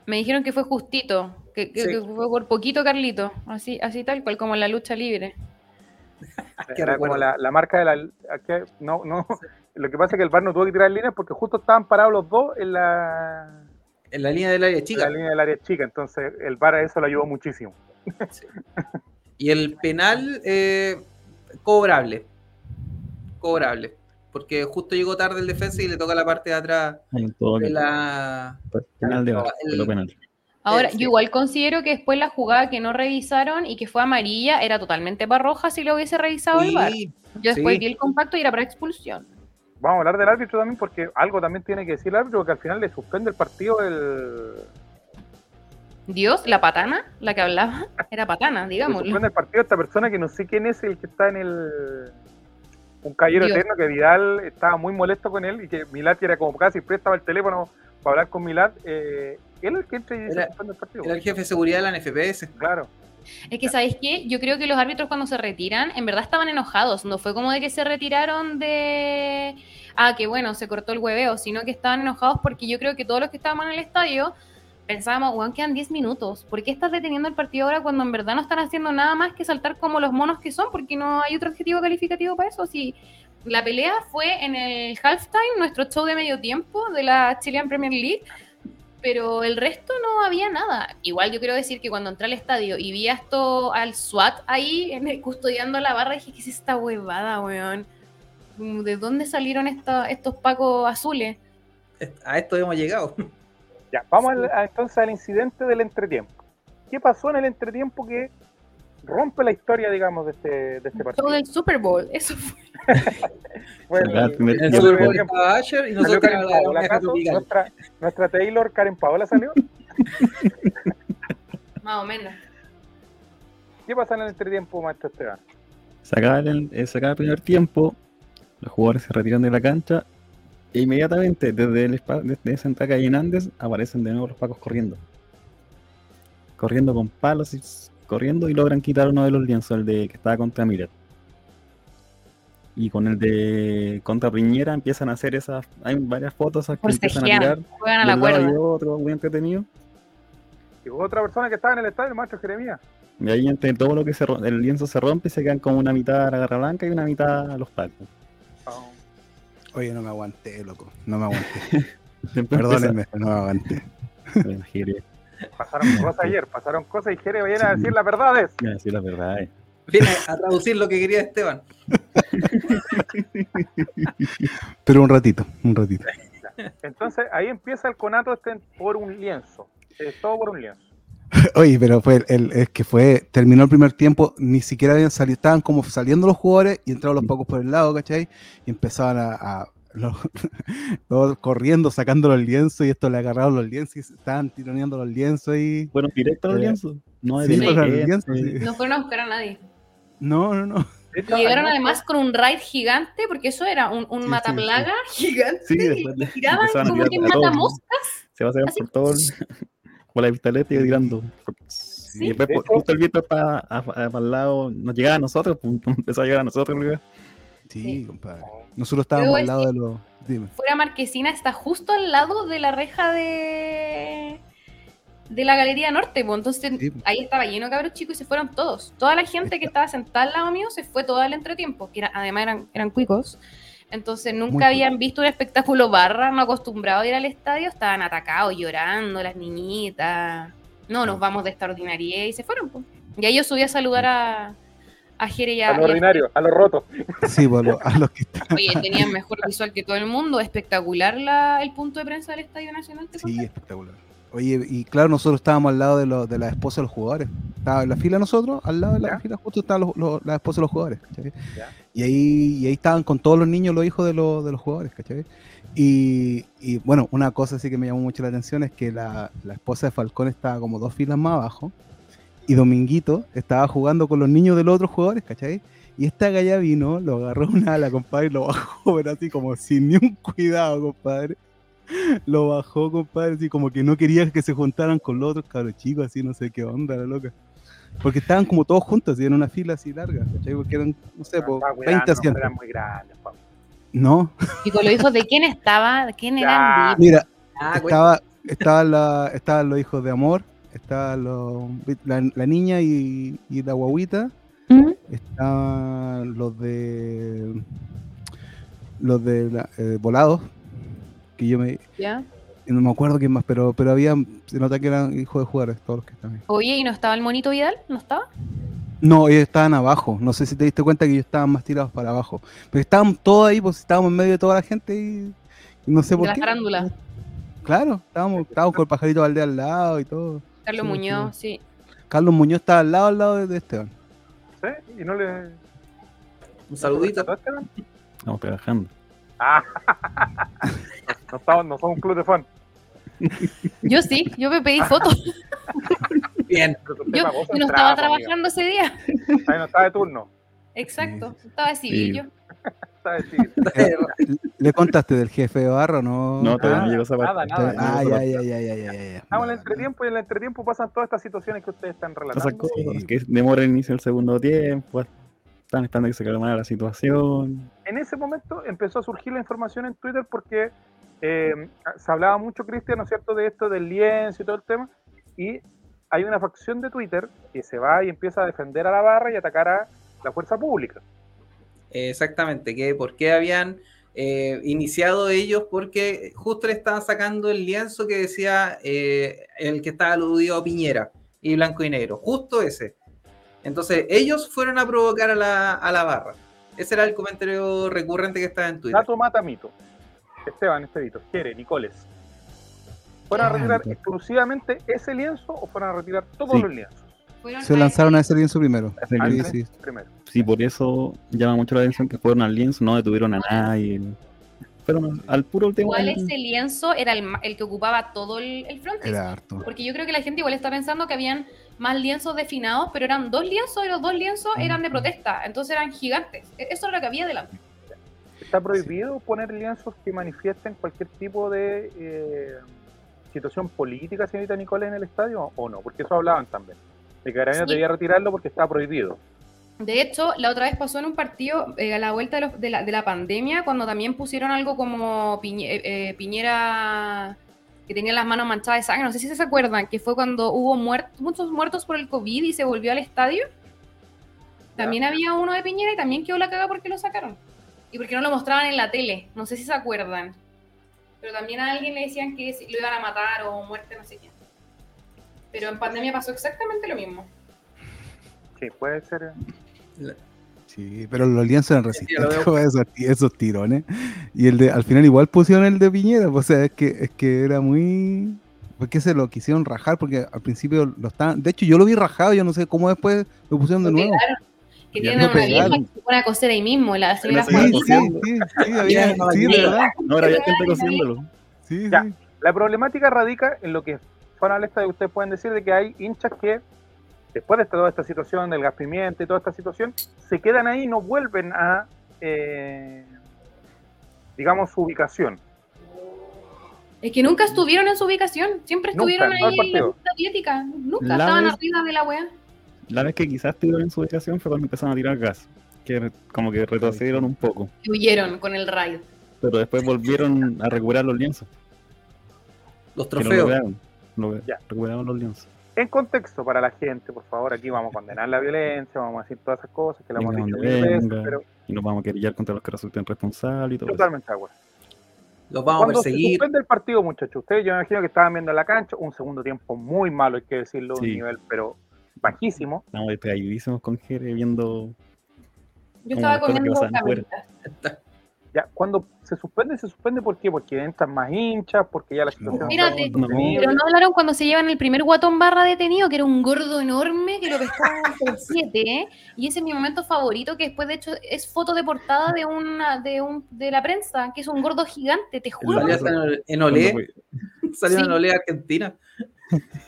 Me dijeron que fue justito, que, fue por poquito Carlito, así, así tal cual como en la lucha libre. <laughs> Era como la, marca de la. no, no, lo que pasa es que el bar no tuvo que tirar líneas porque justo estaban parados los dos en la. En la línea del área chica. En la línea del área chica, entonces el bar a eso lo ayudó muchísimo. Y el penal, eh, cobrable. Cobrable. Porque justo llegó tarde el defensa y le toca la parte de atrás de la. Penal de penal. Ahora, yo igual considero que después la jugada que no revisaron y que fue amarilla era totalmente para roja si lo hubiese revisado el VAR. Yo después vi el compacto y era para expulsión. Vamos a hablar del árbitro también porque algo también tiene que decir el árbitro que al final le suspende el partido el... Dios, la patana, la que hablaba, <laughs> era patana, digamos. Suspende el partido esta persona que no sé quién es el que está en el... Un caballero eterno que Vidal estaba muy molesto con él y que Milat era como casi prestaba el teléfono para hablar con Milat. Eh, él es el que entra y era, el partido. Era el jefe de seguridad de la NFPS. Claro. Es que, ¿sabéis qué? Yo creo que los árbitros cuando se retiran, en verdad estaban enojados. No fue como de que se retiraron de. Ah, que bueno, se cortó el hueveo, sino que estaban enojados porque yo creo que todos los que estábamos en el estadio pensábamos, weón, quedan 10 minutos. ¿Por qué estás deteniendo el partido ahora cuando en verdad no están haciendo nada más que saltar como los monos que son? Porque no hay otro adjetivo calificativo para eso. Si la pelea fue en el halftime, nuestro show de medio tiempo de la Chilean Premier League pero el resto no había nada. Igual yo quiero decir que cuando entré al estadio y vi esto al SWAT ahí custodiando la barra, dije, ¿qué es esta huevada, weón? ¿De dónde salieron estos pacos azules? A esto hemos llegado. Ya, vamos entonces al incidente del entretiempo. ¿Qué pasó en el entretiempo que rompe la historia, digamos, de este, de este partido. Todo el Super Bowl, eso fue. <laughs> bueno, el, Super Bowl estaba Asher y nosotros nuestra, nuestra Taylor Karen Paola salió. <laughs> Más o menos. ¿Qué pasa en el entretiempo, maestro Esteban? Se acaba, el, eh, se acaba el primer tiempo, los jugadores se retiran de la cancha e inmediatamente desde el desde Santa Calle en Andes aparecen de nuevo los pacos corriendo. Corriendo con palos y corriendo y logran quitar uno de los lienzos, el de que estaba contra Miret. Y con el de contra Piñera empiezan a hacer esas. Hay varias fotos que empiezan a tirar. Juegan a la Y otro muy entretenido. Y otra persona que estaba en el estadio, el maestro Jeremías. Y ahí entre todo lo que se el lienzo se rompe y se quedan como una mitad a la garra blanca y una mitad a los tacos. Oh. Oye, no me aguanté, loco. No me aguanté. <laughs> Perdónenme, no me aguanté. Pasaron cosas <laughs> ayer, pasaron cosas y Jere viene a decir las verdades. Viene a decir las verdades. Viene a traducir lo que quería Esteban. <laughs> Pero un ratito, un ratito. Entonces ahí empieza el conato este por un lienzo. todo por un lienzo. <laughs> Oye, pero fue el, es que fue, terminó el primer tiempo, ni siquiera habían salido, estaban como saliendo los jugadores y entraron los pocos por el lado, ¿cachai? Y empezaban a <laughs> todos corriendo, sacando los lienzos y esto le agarraron los lienzos y estaban tironeando los lienzos y. Bueno, directo a los eh, lienzos. No, hay no fueron a buscar a nadie. No, no, no. Llegaron además con un raid gigante, porque eso era un, un mataplaga gigante. y tiraban como que mata moscas. Se va a hacer por todo el, <laughs> por la pistoleta y tirando. Y después, justo el viento para, para, el lado, nos llegaba a nosotros, pues, <laughs> empezó a llegar a nosotros, Sí, Sí. compadre. Nosotros estábamos al lado de los. Dime. Fuera Marquesina está justo al lado de la reja de de la Galería Norte, pues, entonces Sí. ahí estaba lleno de cabros chicos y se fueron todos. Toda la gente que estaba sentada al lado mío se fue todo al entretiempo, que era- además eran, eran cuicos. Entonces nunca Muy habían visto un espectáculo barra, no acostumbrados a ir al estadio, estaban atacados, llorando, las niñitas. No, nos vamos de esta ordinaria y se fueron. pues. Y ahí yo subí a saludar a, a Jere y a- A lo y a ordinario, a lo roto. Sí, pues, a los- a los que están. Oye, tenían mejor visual que todo el mundo. Espectacular la, el punto de prensa del Estadio Nacional. ¿te Sí, conté? espectacular. Oye, y claro, nosotros estábamos al lado de, los de las esposas de los jugadores. Estaba en la fila nosotros, al lado de la Ya. fila justo estaban los, los- las esposas de los jugadores. ¿cachai? Y ahí, y ahí estaban con todos los niños, los hijos de los, de los jugadores, ¿cachai? Y, y, bueno, una cosa sí que me llamó mucho la atención es que la, la esposa de Falcón estaba como dos filas más abajo y Dominguito estaba jugando con los niños de los otros jugadores, ¿cachai? Y esta galla vino, lo agarró una ala, compadre, y lo bajó, pero así como sin ni un cuidado, compadre. Lo bajó, compadre, así como que no quería que se juntaran con los otros cabros chicos, así no sé qué onda, la loca. Porque estaban como todos juntos, así en una fila así larga, ¿cachai? Porque eran, no sé, po, Estaba 20 cuidando, asientos. eran muy grandes. No, Y con los hijos de quién estaba, ¿De quién eran. mira, Ah, estaba, estaban los hijos de amor, estaban los, la, la niña y, y la guaguita, ¿Mm? estaban los de los de la- eh, volados, que yo me ¿Ya? no me acuerdo quién más, pero pero había, se nota que eran hijos de jugadores todos los que estaban ahí. Oye, ¿y no estaba el monito Vidal? ¿No estaba? No, ellos estaban abajo, no sé si te diste cuenta que ellos estaban más tirados para abajo, pero estaban todos ahí, pues estábamos en medio de toda la gente y, y no sé de por la qué. farándula. Claro, estábamos, estábamos con el pajarito Valdés al lado y todo. Carlos Sí, Muñoz, sí. Carlos Muñoz estaba al lado, al lado de, Esteban. ¿Sí? Y no le. Un saludito. Estamos trabajando. Ah, <laughs> no, estamos, no somos un club de fan. Yo sí, yo me pedí fotos. <laughs> Bien. Yo, yo no estaba trabajando ese día. Ahí no está de turno. Exacto, estaba de Sí. <laughs> Eh, ¿Le contaste del jefe de barra o no? No, todavía Ah, no llegó esa parte. nada, nada. Ah, ya, ya, ya, ya, ya. Estamos en el entretiempo y en el entretiempo pasan todas estas situaciones que ustedes están relatando. que demora el inicio del segundo tiempo. Están esperando que se calmara la situación. En ese momento empezó a surgir la información en Twitter porque eh, se hablaba mucho, Cristian, ¿no es cierto?, de esto del lienzo y todo el tema. Y hay una facción de Twitter que se va y empieza a defender a la barra y atacar a la fuerza pública. Exactamente, que por qué habían eh, iniciado ellos, porque justo le estaban sacando el lienzo que decía eh, el que estaba aludido a Piñera y blanco y negro, justo ese. Entonces ellos fueron a provocar a la, a la barra. Ese era el comentario recurrente que estaba en Twitter. Dato mata mito. Esteban, Estevito, Jere, Nicoles. ¿Fueron a Ah, retirar exclusivamente ese lienzo o fueron a retirar todos Sí. los lienzos? Fueron Se a- lanzaron a ese lienzo primero. Ese Sí, lienzo. sí. Primero. Sí, por eso llama mucho la atención que fueron al lienzo, no detuvieron a nadie. Fueron al puro último. Igual ese lienzo era el, el que ocupaba todo el, el frontis. Era harto. Porque yo creo que la gente igual está pensando que habían más lienzos definados, pero eran dos lienzos y los dos lienzos eran de protesta, entonces eran gigantes. E- Eso era lo que había delante. ¿Está prohibido poner lienzos que manifiesten cualquier tipo de eh, situación política, señorita Nicoles, en el estadio o no? Porque eso hablaban también. De que Carabineros Sí. debía retirarlo porque estaba prohibido. De hecho, la otra vez pasó en un partido eh, a la vuelta de, los- de la, de la pandemia, cuando también pusieron algo como Piñe- eh, eh, Piñera, que tenía las manos manchadas de sangre. No sé si se acuerdan, que fue cuando hubo muer- muchos muertos por el COVID y se volvió al estadio. También había uno de Piñera y también quedó la caga porque lo sacaron. Y porque no lo mostraban en la tele. No sé si se acuerdan. Pero también a alguien le decían que lo iban a matar o muerte, no sé qué. Pero en pandemia pasó exactamente lo mismo. Sí, puede ser. Sí, pero los lienzos eran resistentes <laughs> con esos, esos tirones. Y el de, al final igual pusieron el de Piñera, pues, o sea, es que, es que era muy... Porque se lo quisieron rajar, porque al principio lo estaban... De hecho, yo lo vi rajado, yo no sé cómo después lo pusieron de nuevo. pegaron. Que tienen una vieja que se pone a coser ahí mismo, la señora Sí, sí, sí, sí, había, sí, verdad. No, ahora había gente cosiéndolo. Sí, sí. La problemática radica en lo que fueron al estadio. Ustedes pueden decir de que hay hinchas que, después de toda esta situación del gas pimienta y toda esta situación, se quedan ahí y no vuelven a, eh, digamos, su ubicación. Es que nunca estuvieron en su ubicación, siempre estuvieron ahí en la partido. Unión soviética, nunca La estaban vez- arriba de la wea. La vez que quizás estuvieron en su ubicación fue cuando empezaron a tirar gas. que como que retrocedieron un poco. huyeron con el rayo. Pero después volvieron a recuperar los lienzos. Los trofeos. Recuperaron los lienzos. En contexto para la gente, por favor, aquí vamos a condenar la violencia, vamos a decir todas esas cosas que la hemos dicho veces, pero... Y nos vamos a querer contra los que resulten responsables y todo Totalmente de acuerdo. Los vamos a perseguir. Se suspende el partido, muchachos. Ustedes, yo me imagino que estaban viendo la cancha, un segundo tiempo muy malo, hay que decirlo, un nivel, pero bajísimo. Estamos despegadísimos con Jere viendo. Yo estaba comiendo Ya, cuando se suspende, se suspende ¿por qué? Porque entran más hinchas, porque ya la situación. Mírate, pero no hablaron cuando se llevan el primer guatón barra detenido, que era un gordo enorme que lo pescaban <laughs> por siete, ¿eh? Y ese es mi momento favorito, que después de hecho es foto de portada de una, de un, de la prensa, que es un gordo gigante, te juro. en Olé, salió en Olé Argentina.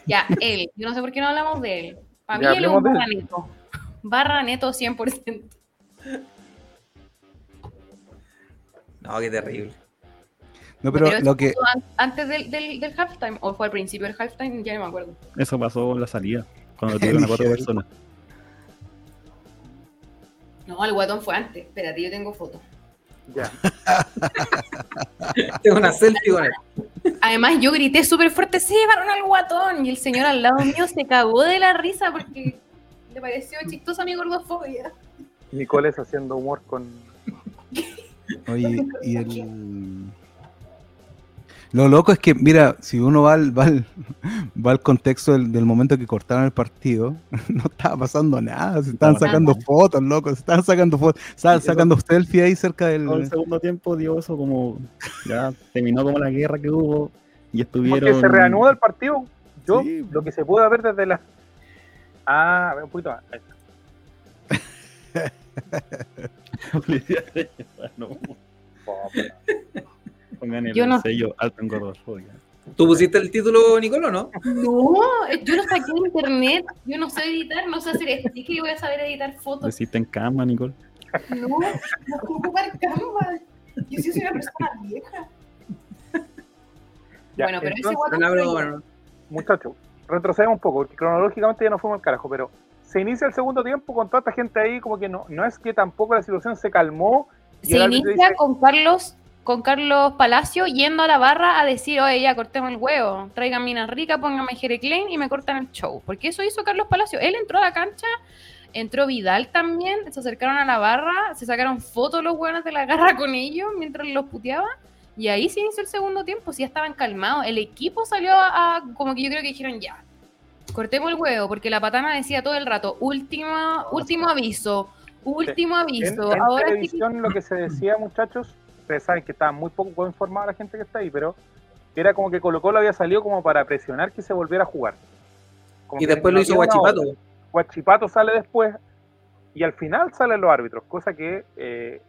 Ya, él, yo no sé por qué no hablamos de él. Para mí él es un barra neto. Barra neto 100%. No, qué terrible. No, pero, lo que. Antes del, del, del, halftime, o fue al principio del halftime, ya no me acuerdo. Eso pasó en la salida, cuando <laughs> tuvieron a cuatro personas. No, el guatón fue antes. Espérate, yo tengo foto. Ya. <laughs> tengo una selfie con él. Además, yo grité súper fuerte: ¡Sí, llevaron al guatón! Y el señor al lado mío se cagó de la risa porque le pareció chistosa mi gordofobia. Nicoles haciendo humor con. Oye, y el. Lo loco es que, mira, si uno va al, va va al contexto del, momento que cortaron el partido, <laughs> no estaba pasando nada, se estaban sacando fotos, locos, se estaban sacando fotos, estaban sacando selfie ahí cerca del... el segundo tiempo dio eso como, ya terminó como la guerra que hubo y estuvieron... Porque se reanuda el partido, yo, lo que se puede ver desde la... Ah, a ver un poquito más. <laughs> Pongan el no... sello alto en gordofobia. ¿Tú pusiste el título, Nicolo, no? No, yo lo saqué en internet. Yo no sé editar, no sé hacer esto. Así que yo voy a saber editar fotos. ¿Lo en cama, Nicole? No, no puedo ocupar cama. Yo sí soy una persona vieja. <laughs> bueno, pero ese guapo. Muchachos, retrocedemos un poco, porque cronológicamente ya no fuimos al carajo, pero se inicia el segundo tiempo con toda esta gente ahí, como que no, no es que tampoco la situación se calmó. se inicia con Carlos con Carlos Palacio yendo a la barra a decir, oye, ya cortemos el huevo, traigan minas ricas, pónganme Jereclein y me cortan el show. Porque eso hizo Carlos Palacio. Él entró a la cancha, entró Vidal también, se acercaron a la barra, se sacaron fotos los huevos de la garra <laughs> con ellos mientras los puteaba. Y ahí se inició el segundo tiempo, sí ya estaban calmados. El equipo salió a, como que yo creo que dijeron ya, cortemos el huevo, porque la patana decía todo el rato, último, último aviso, último aviso. En, Ahora televisión lo que se decía, muchachos, ustedes saben que estaba muy poco informada la gente que está ahí, pero era como que Colo Colo había salido como para presionar que se volviera a jugar. y después lo hizo Guachipato. Guachipato sale después y al final salen los árbitros, cosa que eh,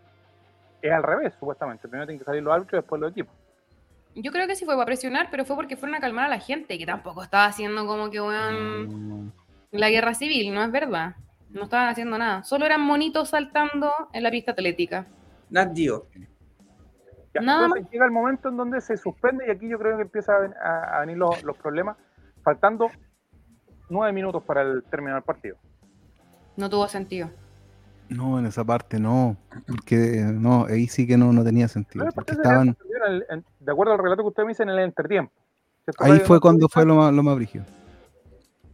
es al revés, supuestamente. Primero tienen que salir los árbitros y después los equipos. Yo creo que sí fue para presionar, pero fue porque fueron a calmar a la gente, que tampoco estaba haciendo como que, weón, la guerra civil, no es verdad. No estaban haciendo nada. Solo eran monitos saltando en la pista atlética. Nadio. nada llega el momento en donde se suspende y aquí yo creo que empiezan a, venir los, los, problemas, faltando nueve minutos para el término del partido. No tuvo sentido. No, en esa parte no, porque no, ahí sí que no, no tenía sentido. Porque estaban... de acuerdo al relato que usted me dice en el entretiempo. Ahí fue cuando fue lo más, lo más brígido.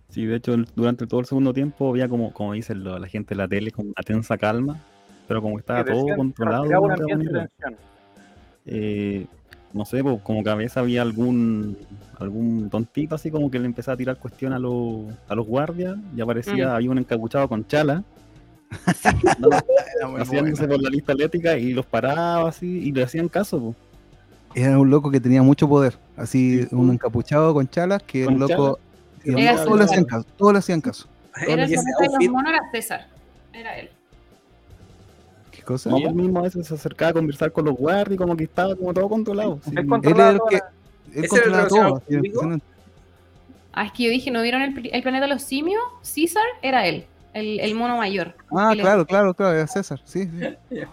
Sí, de hecho, durante todo el segundo tiempo había como, como dice la gente en la tele, con una tensa calma, pero como estaba todo controlado. Eh, no sé, pues, como que a veces había algún algún tontito así como que le empezaba a tirar cuestión a, los, a los guardias y aparecía, mm. había un encapuchado con chala <laughs> Hacían por la lista atlética y los paraba así y le hacían caso. Era un loco que tenía mucho poder, así un encapuchado con chalas que el loco todos, le hacían caso, todos le hacían caso. Era el de los monos era César, era él. ¿Qué cosa? No, él mismo a veces se acercaba a conversar con los guardias y como que estaba como todo controlado. Él, era el que él controlaba todo. Ah, es que yo dije, ¿no vieron el, el planeta de los simios? César era él el, mono mayor. Ah, claro, claro, claro, era César, sí, sí. <laughs>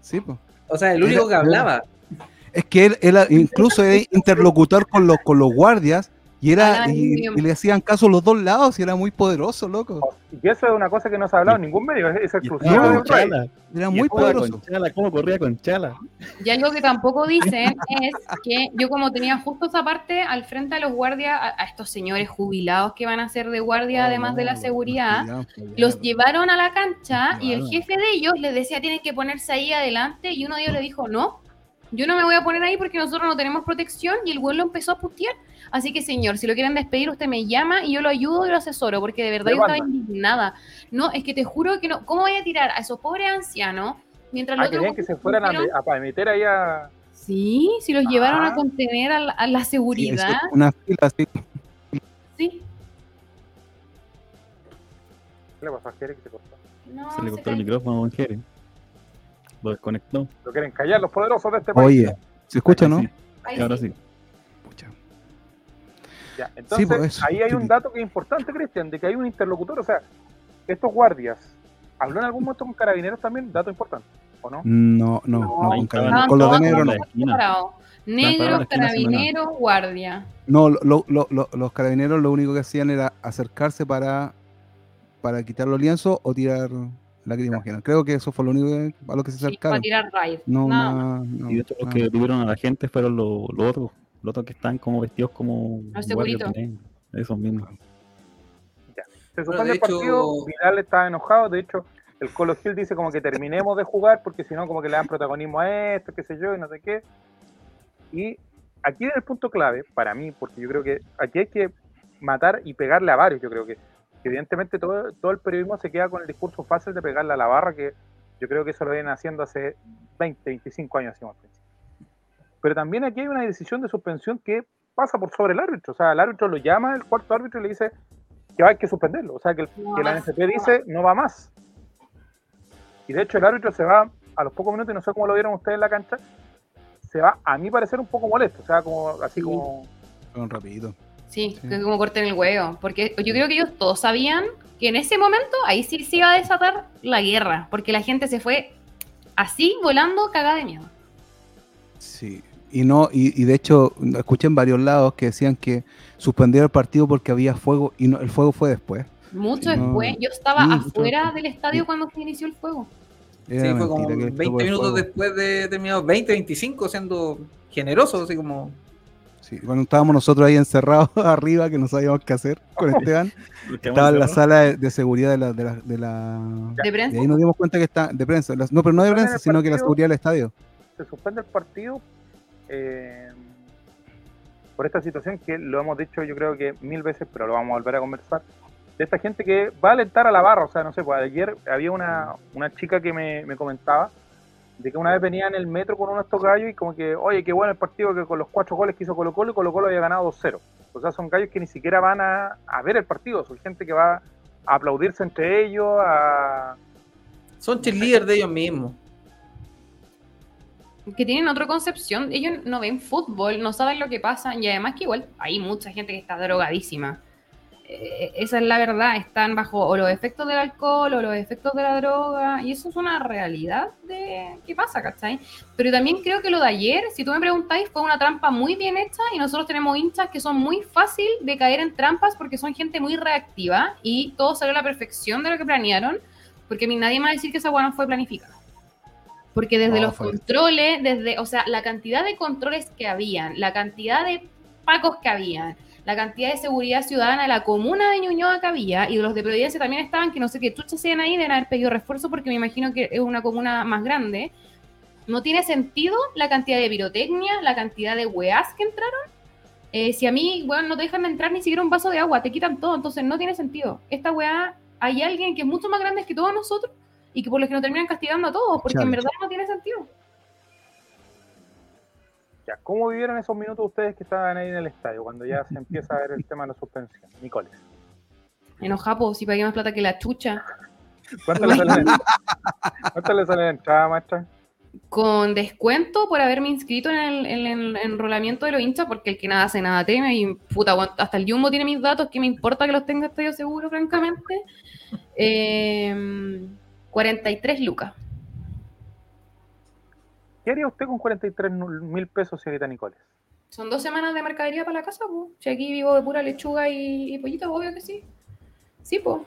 sí pues. O sea, el único que hablaba. Es que él, él incluso era interlocutor con los, con los guardias Y, era, y, le hacían caso los dos lados y era muy poderoso, loco. Y eso es una cosa que no se ha hablado en ningún medio, es, exclusivo de. Chala. Era muy poderoso. con Chala, ¿Cómo corría con Chala? Y algo que tampoco dicen es que yo como tenía justo esa parte al frente a los guardias, a, a estos señores jubilados que van a ser de guardia además de la seguridad, los llevaron a la cancha y el jefe de ellos les decía tienen que ponerse ahí adelante y uno de ellos le dijo no, yo no me voy a poner ahí porque nosotros no tenemos protección y el güey lo empezó a putear. Así que señor, si lo quieren despedir usted me llama y yo lo ayudo y lo asesoro porque de verdad yo estaba indignada. No, es que te juro que no, ¿cómo voy a tirar a esos pobres ancianos mientras los Ah, otros querían que se fueran a, a, meter ahí a. Sí, si los llevaron Ah. a contener a la, a la Sí, eso, seguridad. una fila así. Sí. ¿Qué le pasó a Jerez que se cortó? No, Se le se cortó el cayó. micrófono a Jere. Lo desconectó. Lo quieren callar los poderosos de este país. Oye, ¿se escucha, no? Sí, Ahí ahora sí. sí. Ya, entonces, pues, ahí hay un dato que es importante, Cristian, de que hay un interlocutor. O sea, estos guardias, ¿habló en algún momento con carabineros también? Dato importante, ¿o no? No, no, No, no, con, estaban carabinero- con los de negro no. Negros, carabineros, guardia. No, lo- lo- lo- los carabineros lo único que hacían era acercarse para, para quitar los lienzos o tirar lacrimógena. Creo que eso fue lo único que- a lo que se Sí, para acercaron. tirar raid. No, no, Y de hecho los que tuvieron a la gente fueron los, los otros, los otros que están como vestidos como negro. Esos mismos. Se Bueno, supone de el partido, hecho- Vidal estaba enojado, de hecho, el Colo Gil dice como que terminemos de jugar porque si no como que le dan protagonismo a esto, qué sé yo, y no sé qué. Y aquí es el punto clave para mí, porque yo creo que aquí hay que matar y pegarle a varios, yo creo que, que evidentemente todo, todo el periodismo se queda con el discurso fácil de pegarle a la barra, que yo creo que eso lo vienen haciendo hace 20, 25 años. decimos al principio. Pero también aquí hay una decisión de suspensión que pasa por sobre el árbitro, o sea, el árbitro lo llama, el cuarto árbitro y le dice que hay que suspenderlo, o sea, que, el- No que la NFP dice no va más. Y de hecho el árbitro se va a los pocos minutos, y no sé cómo lo vieron ustedes en la cancha, se va a mi parecer un poco molesto, o sea, como así Sí. como... Fueron rapidito. Sí, Sí. como corten el huevo. Porque yo creo que ellos todos sabían que en ese momento ahí sí se iba a desatar la guerra. Porque la gente se fue así volando cagada de miedo. Sí. Y no, y, y de hecho, escuché en varios lados que decían que suspendieron el partido porque había fuego y no, el fuego fue después. Mucho No. después, yo estaba Sí, afuera del estadio Sí. cuando se inició el fuego. Era Sí, fue mentira como que el 20 fuego- minutos después de terminado, 20, 25, siendo generoso, así como. Sí, cuando estábamos nosotros ahí encerrados <laughs> arriba, que no sabíamos qué hacer con Esteban, <laughs> estaba en la sala de, de seguridad de la, de la, de la- De Y prensa. ahí nos dimos cuenta que está de prensa. las- No, pero no de prensa, sino que la seguridad del estadio. se suspende el partido eh, por esta situación que lo hemos dicho yo creo que mil veces, pero lo vamos a volver a conversar, de esta gente que va a alentar a la barra, o sea, no sé, pues ayer había una, una chica que me, me comentaba de que una vez venía en el metro con uno de estos gallos y como que, oye, qué bueno el partido que con los cuatro goles que hizo Colo Colo y Colo Colo había ganado 2-0. O sea, son gallos que ni siquiera van a, ver el partido, son gente que va a aplaudirse entre ellos, a... Son cheerleaders de ellos mismos. Que tienen otra concepción. Ellos no ven fútbol, no saben lo que pasa. Y además que igual hay mucha gente que está drogadísima. Eh, esa es la verdad. Están bajo o los efectos del alcohol o los efectos de la droga. Y eso es una realidad de qué pasa, ¿cachai? Pero también creo que lo de ayer, si tú me preguntáis, fue una trampa muy bien hecha. Y nosotros tenemos hinchas que son muy fácil de caer en trampas porque son gente muy reactiva. Y todo salió a la perfección de lo que planearon. Porque a mí nadie me va a decir que esa hueá no fue planificada. Porque desde No, los fue- controles, desde, o sea, la cantidad de controles que habían, la cantidad de pacos que habían, la cantidad de seguridad ciudadana de la comuna de Ñuñoa que había, y los de Providencia también estaban, que no sé qué chuchas sean ahí, deben haber pedido refuerzo porque me imagino que es una comuna más grande. No tiene sentido la cantidad de pirotecnia, la cantidad de weás que entraron. Eh, si a mí, weón, no te dejan de entrar ni siquiera un vaso de agua, te quitan todo, entonces no tiene sentido. Esta weá, hay alguien que es mucho más grande que todos nosotros y que por los que nos terminan castigando a todos, porque en verdad no tiene sentido. Ya, ¿Cómo vivieron esos minutos ustedes que estaban ahí en el estadio, cuando ya se empieza a ver el tema de la suspensión? Nicoles. Enojado, si pagué más plata que la chucha. ¿Cuánto le sale, <laughs> ¿Cuánto le sale de entrada, maestra? Con descuento por haberme inscrito en el, en el enrolamiento de los hinchas, porque el que nada hace nada teme, y puta, hasta el Jumbo tiene mis datos, que me importa que los tenga estadio seguro, francamente. <laughs> Eh, 43 lucas. ¿Qué haría usted con 43 mil pesos, señorita Nicoles? Son dos semanas de mercadería para la casa, pues. Si aquí vivo de pura lechuga y, y pollito, obvio que sí. Sí, pues.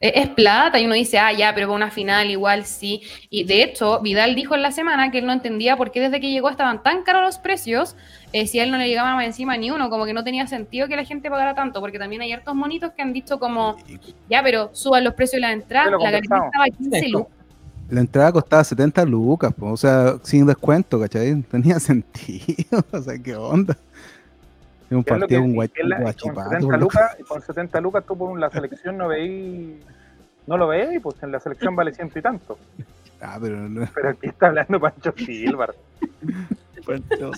Es plata y uno dice, ah, ya, pero para una final igual sí. Y de hecho, Vidal dijo en la semana que él no entendía por qué desde que llegó estaban tan caros los precios, eh, si a él no le llegaba más encima ni uno, como que no tenía sentido que la gente pagara tanto, porque también hay hartos monitos que han dicho como, ya, pero suban los precios de la entrada, la galería estaba 15 lucas. La entrada costaba 70 lucas, o sea, sin descuento, ¿cachai? Tenía <laughs> sentido, o sea, ¿qué onda? Es un partido un guachipato. Con 70 lucas, con 70 lucas tú por la selección no veí, no lo veí, pues en la selección vale ciento y tanto. <laughs> Ah, pero no. Pero aquí está hablando Pancho Silva. Pancho.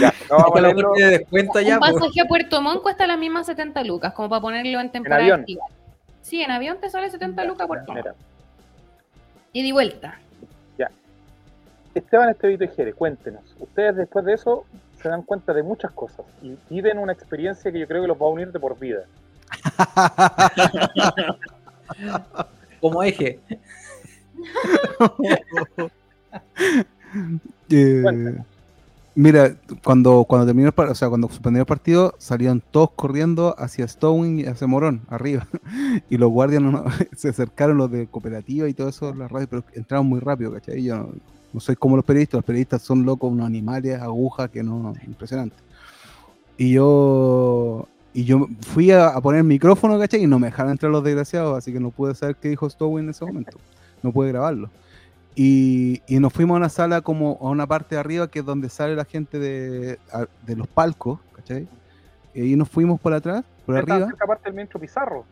ya, no vamos a leerlo. De descuento ya, un pues. pasaje a Puerto Montt cuesta las mismas 70 lucas, como para ponerlo en temporada ¿En avión? Sí, en avión te sale 70 lucas por Montt. Y de vuelta. Esteban Estevito y Jere, cuéntenos. Ustedes después de eso se dan cuenta de muchas cosas y viven una experiencia que yo creo que los va a unir de por vida. <laughs> Como eje. <laughs> Eh, mira, cuando, cuando terminó el partido, o sea, cuando suspendió el partido, salían todos corriendo hacia Stowing y hacia Morón, arriba. <laughs> Y los guardias se acercaron los de cooperativa y todo eso, las radios, pero entraron muy rápido, ¿cachai? Yo no soy como los periodistas, los periodistas son locos, unos animales, agujas, que no, impresionante. Y yo, y yo fui a, poner el micrófono, ¿cachai? Y no me dejaron entrar los desgraciados, así que no pude saber qué dijo Stowe en ese momento. No pude grabarlo. Y, y, nos fuimos a una sala como a una parte de arriba que es donde sale la gente de, de los palcos, ¿cachai? Y nos fuimos por atrás, por arriba. Cerca parte del ministro Pizarro.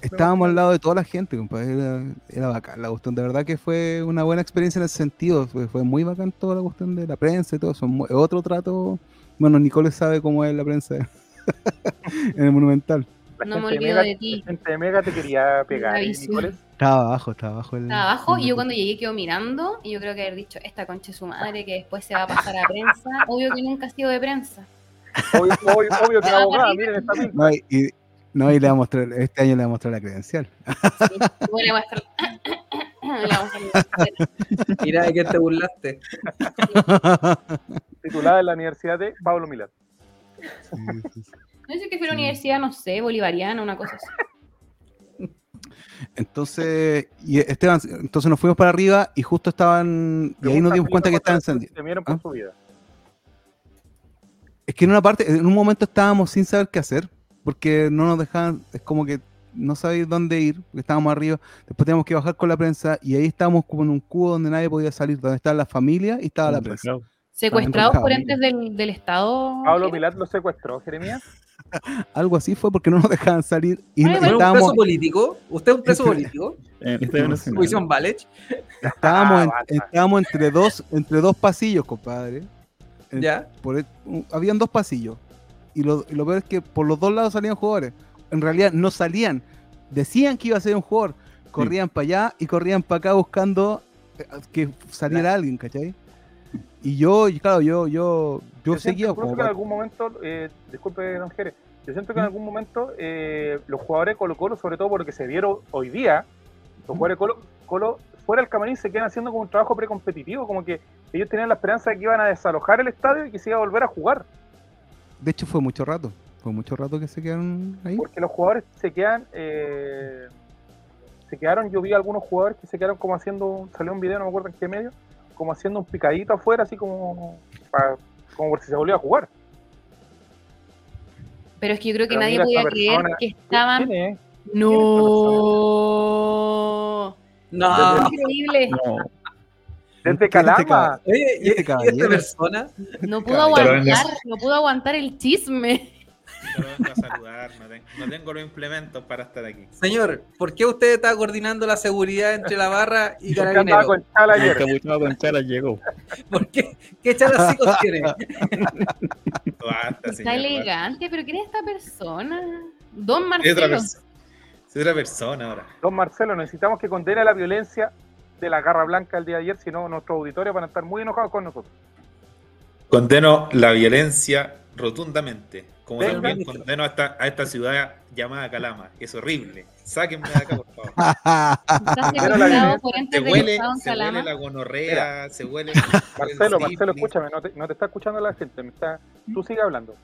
Estábamos al lado de toda la gente, compadre. Era, era, bacán la cuestión. De verdad que fue una buena experiencia en ese sentido. Fue, muy bacán toda la cuestión de la prensa y todo eso. Otro trato. Bueno, Nicole sabe cómo es la prensa <laughs> en el Monumental. no me olvido de, ti. La gente de Mega te quería pegar. Estaba abajo, estaba abajo. El, estaba abajo y yo cuando llegué quedo mirando y yo creo que haber dicho, esta concha es su madre que después se va a pasar a prensa. Obvio que nunca ha sido de prensa. Obvio, obvio, obvio que <laughs> abogada, miren esta no, y, no, y le va a mostrar, este año le va a mostrar la credencial. Sí, le voy a mostrar. <coughs> Mira de qué te burlaste. Titulada en la Universidad de Pablo Milán. No sé que fue la universidad, no sé, bolivariana, una cosa así. Entonces, y Esteban, entonces nos fuimos para arriba y justo estaban, y ahí nos dimos cuenta que estaban encendidos. Temieron por ¿Ah? su vida. Es que en una parte, en un momento estábamos sin saber qué hacer porque no nos dejaban, es como que no sabéis dónde ir, porque estábamos arriba, después teníamos que bajar con la prensa y ahí estábamos como en un cubo donde nadie podía salir, donde estaba la familia y estaba la prensa. ¿Secuestrados por entes del, del Estado? ¿Pablo Pilat lo secuestró, Jeremías? <laughs> Algo así fue porque no nos dejaban salir. Y ¿Usted es un preso político? ¿Usted es un preso <laughs> político? ¿Comisión Balech? Estábamos, ah, estábamos entre, dos, entre dos pasillos, compadre. ¿Ya? Por, habían dos pasillos y lo, peor es que por los dos lados salían jugadores. En realidad no salían. Decían que iba a ser un jugador. Corrían para allá y corrían para acá buscando eh, que saliera alguien, ¿cachai? Y yo, claro, yo, yo, yo, seguía. Yo que en algún momento, eh, disculpe, don Jerez, yo siento que en ¿Mm? algún momento eh, los jugadores de Colo Colo, sobre todo porque se vieron hoy día, los ¿Mm? jugadores de Colo, Colo fuera del camarín se quedan haciendo como un trabajo precompetitivo, como que ellos tenían la esperanza de que iban a desalojar el estadio y que se iba a volver a jugar. De hecho, fue mucho rato. Fue mucho rato que se quedaron ahí. Porque los jugadores se quedan. Eh, se quedaron. Yo vi algunos jugadores que se quedaron como haciendo. Salió un video, no me acuerdo en qué medio. Como haciendo un picadito afuera, así como. como por si se volvía a jugar. Pero es que yo creo que nadie podía creer que estaban. No. No. Increíble. No. Desde Calama. Oye, ¿y, esta persona? No pudo aguantar, no pudo aguantar el chisme. Vengo a saludar, no tengo, los implementos para estar aquí. Señor, ¿por qué usted está coordinando la seguridad entre la barra y Carabinero? con Chala ayer. con Chala llegó. <laughs> ¿Por qué? ¿Qué chalacicos tiene? <laughs> está elegante, pero ¿quién es esta persona? Don Marcelo. Es otra, persona ahora. Don Marcelo, necesitamos que condene la violencia de la garra blanca el día de ayer, si no nuestros auditores van a estar muy enojados con nosotros. Condeno la violencia rotundamente. Como Venga. también condeno a esta, a esta ciudad llamada Calama. Es horrible. Sáquenme de acá, por favor. Estás Pero la secuestrado por Se huele, se huele la gonorrea, se huele. Marcelo, el Marcelo, escúchame, no te, no te está escuchando la gente, me está, tú sigue hablando.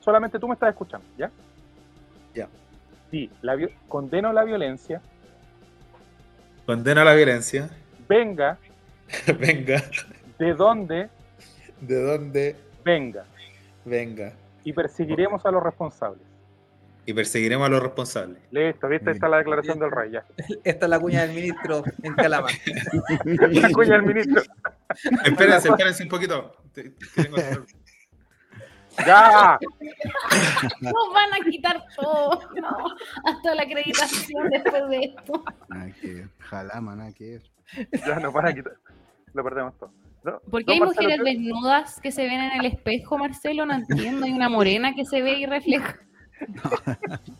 Solamente tú me estás escuchando, ¿ya? Ya. Sí, la, condeno la violencia, Condeno a la violencia. venga <laughs> venga. de donde De dónde venga, venga. y perseguiremos a los responsables. Y perseguiremos a los responsables. Listo, ¿viste? Ahí está la declaración del rey, ya. <laughs> Esta es la cuña del ministro en Calama. <laughs> La cuña del ministro. Espérense, espérense un poquito. Te- te tengo que- ¡Ya! Nos van a quitar todo. No, hasta la acreditación después de esto. Nada que ver. Nada que ver. Ya nos van a quitar. Lo perdemos todo. No, ¿Por qué no, hay mujeres ¿qué- desnudas que se ven en el espejo, Marcelo? No entiendo. Hay una morena que se ve y refleja. <laughs>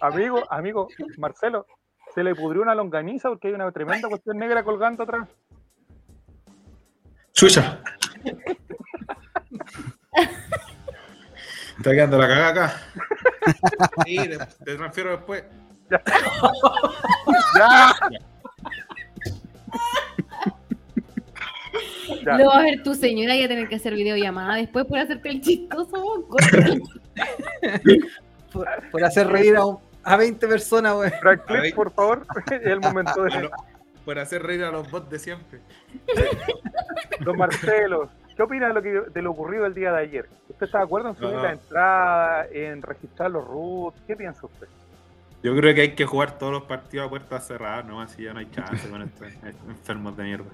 Amigo, amigo, Marcelo, se le pudrió una longaniza porque hay una tremenda cuestión negra colgando atrás. Chucha. Está quedando la cagada acá. Sí, te, te transfiero después. <laughs> ¡Ya! Ya. Lo va a ver tu señora y va a tener que hacer videollamada después por hacerte el chistoso. Por, por hacer reír a, un- a 20 personas, güey. Por favor, <laughs> es el momento de Por hacer reír a los bots de siempre. <laughs> Don Marcelo. ¿Qué opina de lo, que, de lo ocurrido el día de ayer? ¿Usted está de acuerdo en subir No. la entrada, en registrar los root? ¿Qué piensa usted? Yo creo que hay que jugar todos los partidos a puertas cerradas, no así ya no hay chance con estos <laughs> estos enfermos de mierda.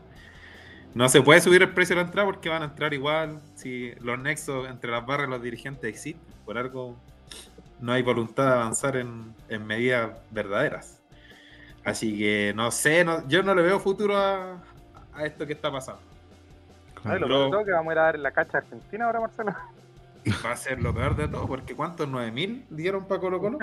No se puede subir el precio de la entrada porque van a entrar igual si los nexos entre las barras y los dirigentes existen. Por algo no hay voluntad de avanzar en, en medidas verdaderas. Así que no sé, no- yo no le veo futuro a, a esto que está pasando. Ay, lo peor de todo que vamos a ir a dar en la cacha argentina ahora, Marcelo. <laughs> Va a ser lo peor de todo, porque ¿cuántos? ¿9.000 dieron para Colo Colo?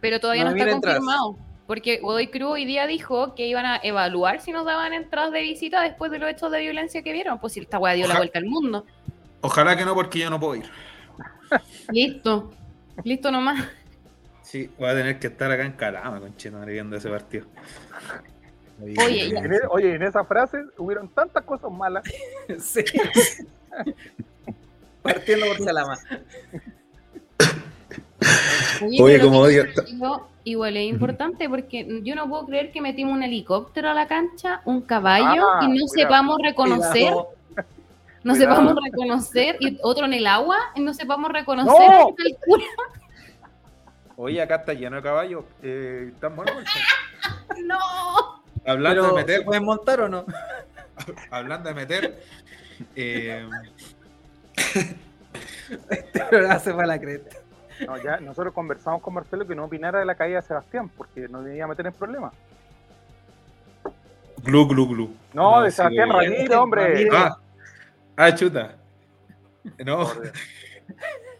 Pero todavía no, está confirmado. Porque Godoy Cruz hoy día dijo que iban a evaluar si nos daban entradas de visita después de los hechos de violencia que vieron. Pues si esta weá dio la vuelta al mundo. Ojalá que no, porque yo no puedo ir. Listo. Listo nomás. Sí, voy a tener que estar acá en Calama, conchetumare, viendo ese partido. <laughs> Oye. En e- oye, en esa frase hubieron tantas cosas malas. <laughs> Sí. <laughs> Partiendo por Calama. Oye, como odio- digo, Igual es importante porque yo no puedo creer que metimos un helicóptero a la cancha, un caballo Ah, y no cuidado. sepamos reconocer, Cuidado. no Cuidado. sepamos reconocer, y otro en el agua y no sepamos reconocer. ¡No! Oye, acá está lleno de caballos. Eh, ¿Están buenos? <laughs> No. Hablando Pero, de ¿se meter, pueden montar o no? <laughs> hablando de meter, eh, Pero hace para la cresta. No, ya nosotros conversamos con Marcelo que no opinara de la caída de Sebastián, porque nos iba a meter en problemas. glu, glu, glu. No, de sí, Sebastián güey. Ramírez, hombre. Ah, ah, chuta. No,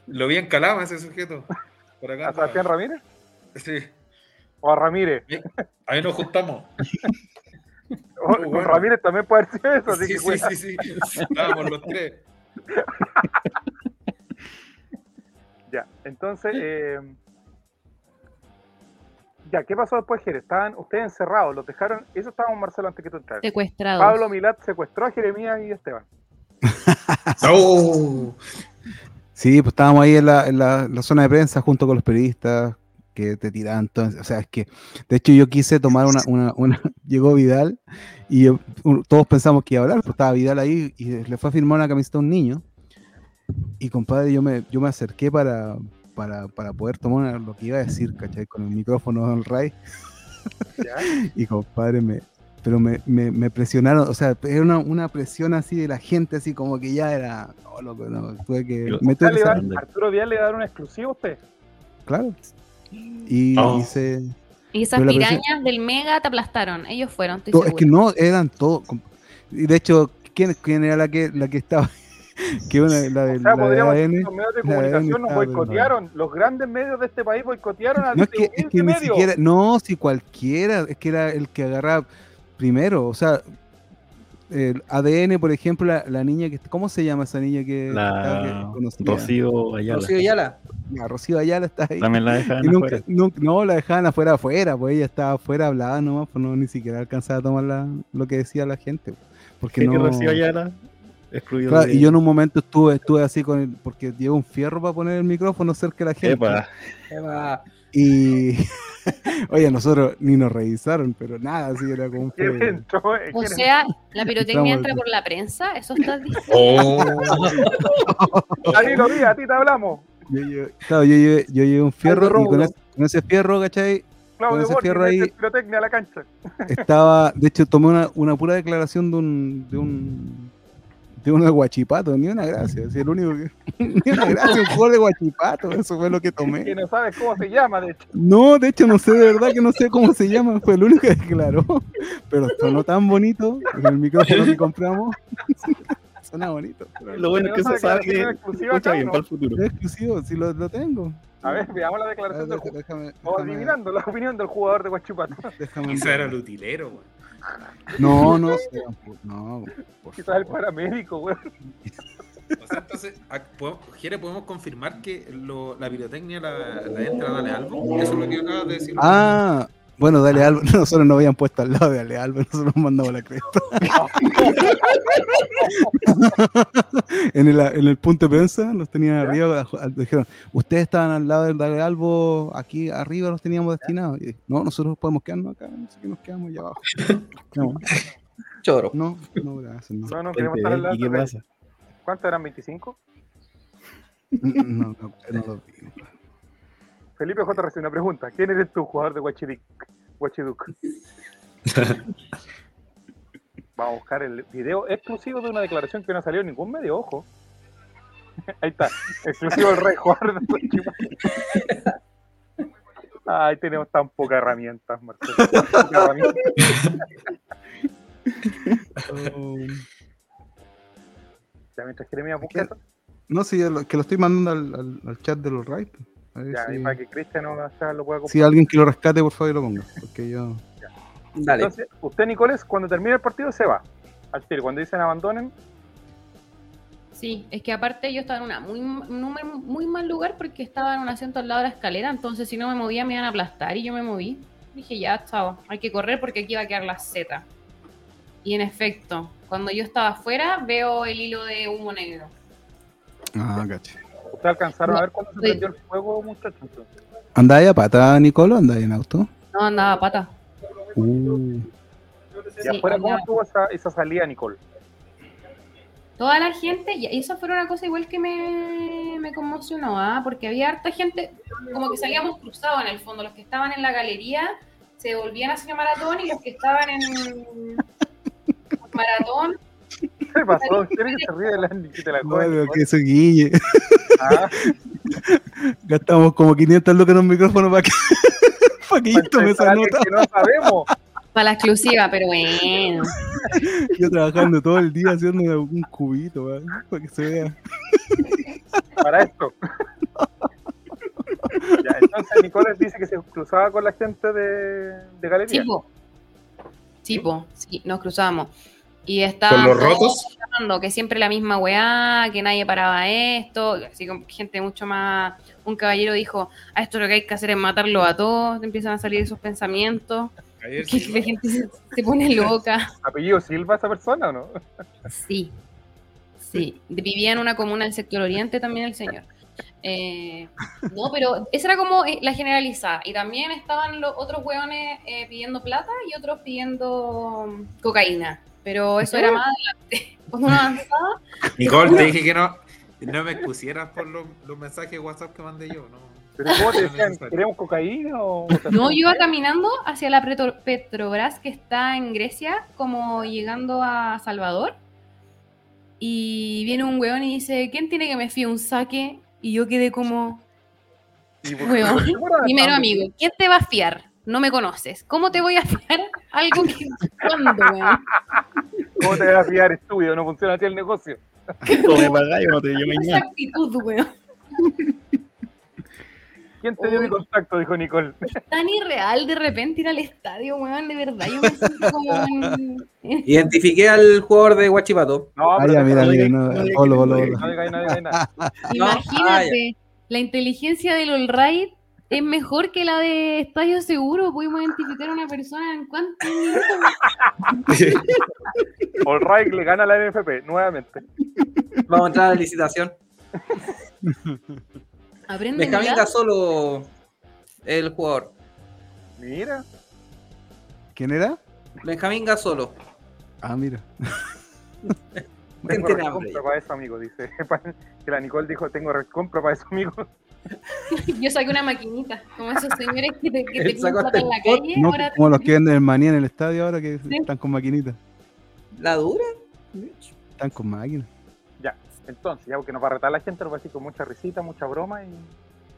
lo vi en Calama ese sujeto. Por acá. ¿A Sebastián Ramírez? Sí, ¿O a Ramírez? ahí nos juntamos. <laughs> O- bueno. Ramírez también puede sido eso, así Sí, que sí, cuida. sí, sí. Estábamos los tres. <laughs> Ya, entonces, eh, ya, ¿qué pasó después, Jerez? Estaban ustedes encerrados, los dejaron, eso estábamos Marcelo antes que tú entraras. Secuestrados. Pablo Milat secuestró a Jeremías y Esteban. <laughs> ¡Oh! Sí, pues estábamos ahí en la, en la- la zona de prensa junto con los periodistas que te tiraban todo. O sea, es que, de hecho, yo quise tomar una. una, una- <laughs> llegó Vidal y yo- todos pensamos que iba a hablar, pues estaba Vidal ahí y le fue a firmar una camiseta a un niño. Y compadre, yo me, yo me acerqué para, para, para poder tomar lo que iba a decir, ¿cachai? Con el micrófono del Ray. <laughs> Y compadre, me, pero me, me, me presionaron, o sea, era una, una presión así de la gente, así como que ya era, no, loco, no, tuve que Yo- me tuve que va- Arturo Díaz le va a dar un exclusivo a usted. claro. Y, Oh. y se- Y esas presión- pirañas del Mega te aplastaron. Ellos fueron, estoy es que no, eran todos, y de hecho, ¿quién, quién era la que, la que estaba? <laughs> que una, la de, O sea, la de podríamos decir ADN. que los medios de comunicación nos boicotearon. Los grandes medios de este país boicotearon al No es que, es que humilde ni medio. siquiera, no, si cualquiera, es que era el que agarraba primero, o sea, el ADN, por ejemplo, la, la niña que. ¿Cómo se llama esa niña que. La que conocía? Rocío Ayala. Rocío Ayala. La Rocío Ayala está ahí. También la dejaban Y nunca- afuera. nunca- no, la dejaban afuera, afuera, pues ella estaba afuera, hablaba nomás, pues no, ni siquiera alcanzaba a tomar la- lo que decía la gente. pues, Porque no... Rocío Ayala excluido Claro, de- y yo en un momento estuve, estuve así con el, porque llevo un fierro para poner el micrófono cerca de la gente. Epa, Eva. Y <laughs> oye, nosotros ni nos revisaron, pero nada, así era como un. <laughs> O ¿Quién sea, la pirotecnia Estamos- entra por la prensa, eso estás <laughs> diciendo. Oh, entró? Danilo Díaz, a ti te hablamos. Yo, llevé- claro, yo llevé, yo llevé un fierro y con ese, con ese fierro, ¿cachai? Claudio ese Borges, fierro ahí- pirotecnia a la cancha. Estaba, de hecho, tomé una, una pura declaración de un, de un, <laughs> de uno de guachipato, ni una gracia, así el único que, <laughs> ni una gracia, un juego de guachipato, eso fue lo que Que tomé. no sabes cómo se llama, de hecho. No, de hecho, no sé de verdad que no sé cómo se llama, fue el único que declaró, pero sonó tan bonito, con el micrófono que compramos, <laughs> suena bonito. lo bueno es que se Tenemos sabe que escucha bien para el futuro. Es exclusivo, si lo, lo tengo. A ver, veamos la declaración ver, del jugador. déjame, Vamos déjame, adivinando la opinión del jugador de Guachipato. quizá era el utilero, weón. No, no sé, no, por Quizás el paramédico, güey. O sea, entonces, a- po- Jere, ¿podemos confirmar que lo- la pirotecnia la, la entra Dale Albo? Eso es lo que acabas de decir. Ah, bueno, Dale Alba, nosotros nos habían puesto al lado de Dale Alba, nosotros nos mandamos la cresta. en, el, en el punto de prensa nos tenían arriba, dijeron, ustedes estaban al lado del Dale Albo, aquí arriba los teníamos destinados. Y, no, nosotros podemos quedarnos acá, no sé qué nos quedamos allá abajo. No, Choro. no, no, gracias, no. No, no queremos estar al lado ¿Y qué de- pasa? ¿Cuántos eran? ¿25? No, no, no, no lo vi. Felipe J. recibe una pregunta. ¿Quién eres tú, jugador de Guachidic? Guachiduc? <laughs> Vamos a buscar el video exclusivo de una declaración que no salió en ningún medio, ojo. <laughs> Ahí está, exclusivo del rey jugador de Guachipato. Ay, tenemos tan pocas herramientas, Marcelo. tan pocas <laughs> herramientas. Ya mientras busca eso, No, sí, que lo estoy mandando al, al- al chat de los Right. Ya, y si, para que Cristian no ya lo pueda si compartir. alguien que lo rescate, por favor, y lo ponga. Porque yo. Dale. Entonces, usted, Nicolás, cuando termine el partido se va. Al tiro, cuando dicen abandonen, Sí, es que aparte yo estaba en una muy, un muy, muy mal lugar porque estaba en un asiento al lado de la escalera, entonces si no me movía me iban a aplastar y yo me moví. Dije, ya, chao, hay que correr porque aquí va a quedar la Z. Y en efecto, cuando yo estaba afuera veo el hilo de humo negro. Ah, caché. ¿Ustedes alcanzaron No, a ver cuándo se sí. prendió el fuego, muchachos? ¿Andáis a pata, Nicolo? ¿Andáis en auto? No, andaba a pata. Uh, Y Sí, afuera, ¿cómo estuvo esa, esa salida, Nicole? Toda la gente, y eso fue una cosa igual que me, me conmocionó, ¿ah? porque había harta gente, como que salíamos cruzados en el fondo, los que estaban en la galería se volvían hacia maratón y los que estaban en maratón, ¿Qué pasó? ¿Quién es que se ríe de la, de la no, que eso guille. Ah, <laughs> Gastamos como 500 lucas en un micrófono para que, <laughs> para que esa para nota. que no sabemos. para la exclusiva, pero bueno. <laughs> Yo trabajando todo el día haciendo un cubito, para que se vea. para esto. ya, entonces Nicolás dice que se cruzaba con la gente de, de galería. Tipo, tipo, sí, nos cruzamos. Y estaba ¿Con los rotos? hablando que siempre la misma weá, que nadie paraba esto, así como gente mucho más. Un caballero dijo: A esto lo que hay que hacer es matarlo a todos. Empiezan a salir esos pensamientos. Que Silva. la gente se, se pone loca. <laughs> ¿Apellido Silva esa persona o no? Sí, sí. Vivía en una comuna del sector oriente también el señor. Eh, no, pero esa era como eh, la generalizada. Y también estaban los otros hueones eh, pidiendo plata y otros pidiendo mm, cocaína. Pero eso era más adelante. <laughs> Cuando uno avanzaba, Nicole, te dije que no, no me expusieras por los, los mensajes de WhatsApp que mandé yo. No. ¿Pero cómo te decían? ¿Queremos cocaína o...? no, yo iba caminando hacia la Petro- Petrobras que está en Grecia, como llegando a Salvador. Y viene un hueón y dice, ¿quién tiene que me fíe un saque? Y yo quedé como, Y Weón. ¿por qué fuera Primero, amigo, ¿quién te va a fiar? No me conoces. ¿Cómo te voy a fiar algo que... ¿Cuándo, weón? ¿Cómo te vas a fiar estúpido? No funciona así el negocio. ¿Cómo me pagáis o no te mañana? actitud, weón. ¿Quién te dio mi contacto? Dijo Nicole. Es tan irreal de repente ir al estadio, weón, de verdad. Yo me siento como en- Identifiqué al jugador de Guachipato. No, Ah, pero ya, no mira, mira, no, no no no. Imagínate, la inteligencia del All Right es mejor que la de Estadio Seguro. Pudimos identificar a una persona en cuántos minutos. <laughs> All right, le gana la NFP nuevamente. Vamos a entrar a la licitación. Aprende Benjamín. Gasolo, el jugador. Mira, ¿Quién era? Benjamín Gasolo. Ah, mira. <laughs> tengo recompra para eso, amigo. Dice <laughs> que la Nicole dijo: Tengo recompra para eso, amigo. <laughs> Yo saqué una maquinita, como esos señores que te, que <laughs> te plata en la el pot, calle. No, ahora como los que venden en manía en el estadio ahora que Sí. están con maquinitas. ¿La dura? Están con máquinas. Ya, entonces, ya porque nos va a retar la gente, nos va a decir con mucha risita, mucha broma y.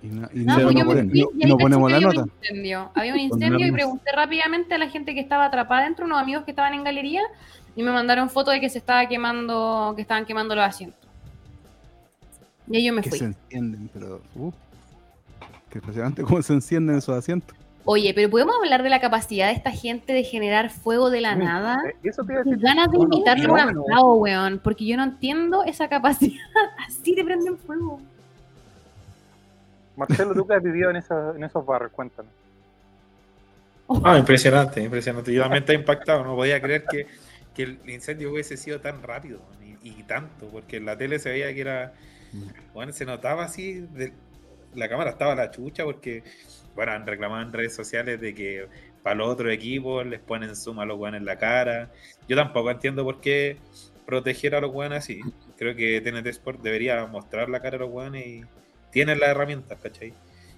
Y no, y No, no, pues yo ponen- fui y no ponemos la había un nota. incendio. Había un incendio y pregunté rápidamente a la gente que estaba atrapada dentro, unos amigos que estaban en galería, y me mandaron fotos de que se estaba quemando, que estaban quemando los asientos. Y ahí yo me Que fui. se encienden, pero. Uh, qué impresionante cómo se encienden esos asientos. Oye, pero ¿podemos hablar de la capacidad de esta gente de generar fuego de la nada? Eh, Eso te iba a decir. ganas de No, no, invitarle a un asado, weón, porque yo no entiendo esa capacidad. <laughs> Así de prenden fuego. Marcelo, tú que has vivido en, esos- en esos barrios, cuéntanos. Ah, impresionante, impresionante. Yo también estaba impactado, no podía creer que, que el incendio hubiese sido tan rápido y, y tanto, porque en la tele se veía que era, bueno, se notaba así, de- la cámara estaba la chucha porque, bueno, han reclamado en redes sociales de que para los otros equipos les ponen zoom a los guanes en la cara. Yo tampoco entiendo por qué proteger a los guanes así. Creo que TNT Sport debería mostrar la cara a los guanes y tienen las herramientas, ¿cachai?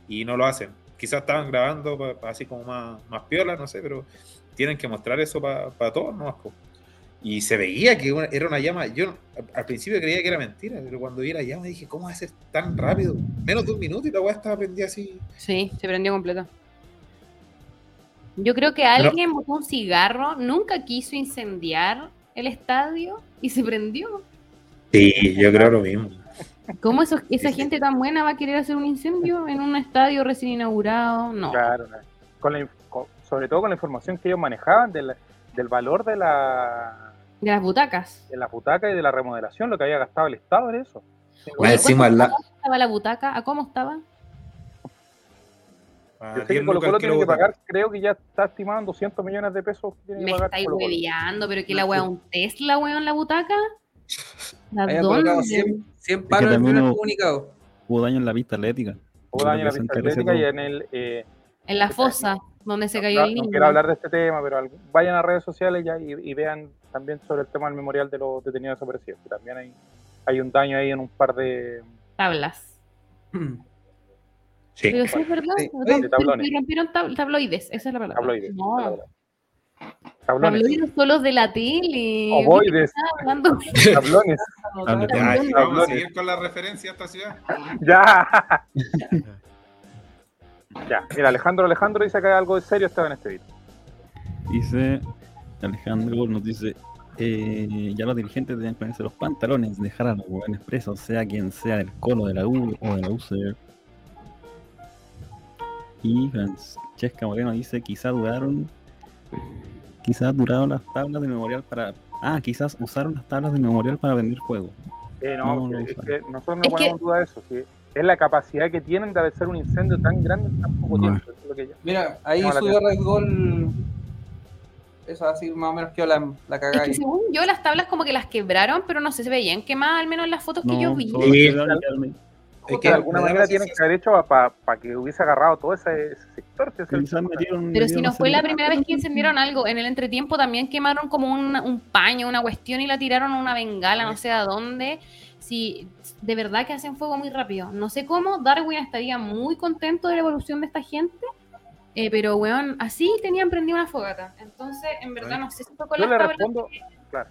Y no lo hacen. Quizás estaban grabando pa- pa- así como más, más piola, no sé, pero tienen que mostrar eso para todos, ¿no? Y se veía que una- era una llama. Yo al- principio creía que era mentira, pero cuando vi la llama dije, ¿cómo va a ser tan rápido? Menos de un minuto y la weá estaba prendida así. Sí, se prendió completo. Yo creo que alguien botó un cigarro, nunca quiso incendiar el estadio y se prendió. Sí, yo creo lo mismo. ¿Cómo eso- esa gente tan buena va a querer hacer un incendio en un estadio recién inaugurado? No. Claro, claro. con la inf- con- sobre todo con la información que ellos manejaban del, del valor de la, De las butacas. de la butaca y de la remodelación, lo que había gastado el Estado en eso. Más encima la, ¿Cómo estaba la butaca? ¿A cómo estaba? a Yo sé 10 que Colo Colo tiene que pagar, creo que ya está estimado en 200 millones de pesos. que tiene que Me pagar estáis hueveando, pero que la wea un Tesla, weón, la butaca. ¿A Habían colocado dónde? 100, 100 que palos en el también primer hubo- comunicado. Hubo daño en la pista atlética. Hubo daño en la que pista encarece atlética y en el... eh, En la fosa, donde se no- cayó no, el no niño. quiero hablar de este tema, pero vayan a redes sociales ya y, y vean también sobre el tema del memorial de los detenidos desaparecidos, que también hay, hay un daño ahí en un par de... Tablas. <clears throat> Sí. Pero sí es verdad. Sí. rompieron- De tablones. rompieron tab- tabloides, esa es la palabra. Tabloides. No, Tablones. tabloides son los de la tele. Ovoides. <laughs> Tablones. Y vamos a seguir con la referencia a esta ciudad. Ya. <laughs> ya. Mira, Alejandro Alejandro dice que hay algo de serio estaba en este video. Dice Alejandro, nos dice, eh, ya los dirigentes deben ponerse los pantalones, dejar a los hueones presos, sea quien sea del colo de la U o de la UCR. Y Francesca Moreno dice, quizás duraron, quizás duraron las tablas de memorial para, ah, quizás usaron las tablas de memorial para vender juego. Eh, no, No, porque no, es que nosotros no Es ponemos duda eso. sí. Es la capacidad que tienen de hacer un incendio tan grande en tan poco tiempo. eso es lo que yo- Mira, ahí subió Red Gol. Eso así más o menos que la, la Es cagada que según yo, las tablas como que las quebraron, pero no sé, se veían quemadas, al menos en las fotos que yo vi. Sí. Es de alguna manera tienen que haber hecho para que hubiese agarrado todo ese, ese sector. si es el- quizás metieron- Pero si no fue la primera vez que encendieron algo, en el entretiempo también quemaron como un, un paño, una cuestión y la tiraron a una bengala, no sé a dónde. Si de verdad que hacen fuego muy rápido. No sé cómo, Darwin estaría muy contento de la evolución de esta gente, eh, pero weón, así tenían prendida una fogata. Entonces, en verdad, no sé si fue con Yo las le respondo, claro.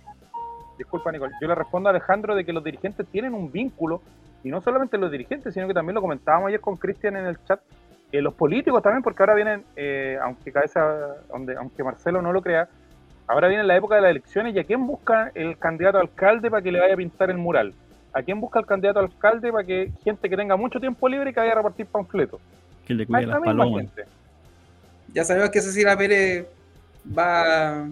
Disculpa, Nicole. Yo le respondo a Alejandro de que los dirigentes tienen un vínculo, y no solamente los dirigentes, sino que también lo comentábamos ayer con Cristian en el chat, eh, los políticos también, porque ahora vienen, eh, aunque cabeza, donde, aunque Marcelo no lo crea, ahora viene la época de las elecciones y a quién busca el candidato a alcalde para que le vaya a pintar el mural. ¿A quién busca el candidato a alcalde para que gente que tenga mucho tiempo libre que vaya a repartir panfletos? Que le cuide las palomas. Ya sabemos que Cecilia Pérez va,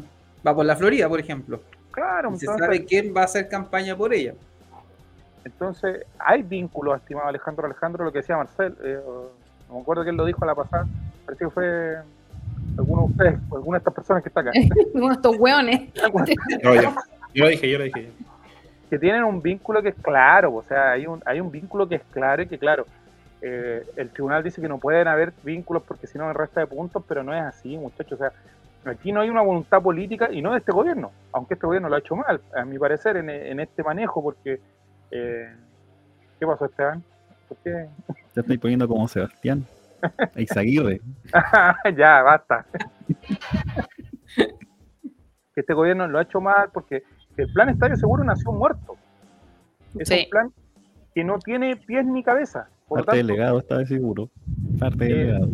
va por la Florida, por ejemplo. Claro, y se sabe quién va a hacer campaña por ella. Entonces, hay vínculos, estimado Alejandro Alejandro, lo que decía Marcel. Eh, no me acuerdo quién lo dijo a la pasada. Parece que fue alguno de ustedes, alguna de estas personas que está acá. <laughs> Uno de estos hueones. yo, yo lo dije, yo lo dije. Que tienen un vínculo que es claro, o sea, hay un, hay un vínculo que es claro y que, claro, eh, el tribunal dice que no pueden haber vínculos porque si no me resta de puntos, pero no es así, muchachos. O sea, aquí no hay una voluntad política y no de este gobierno, aunque este gobierno lo ha hecho mal, a mi parecer, en, este manejo, porque. Eh, ¿Qué pasó, Esteban? ¿Por qué? Te estoy poniendo como Sebastián. <laughs> Eizaguirre. <laughs> ya, basta. <laughs> que este gobierno lo ha hecho mal porque el plan Estadio Seguro nació muerto. Es un plan que no tiene pies ni cabeza. Parte del legado está seguro. Parte del eh, legado.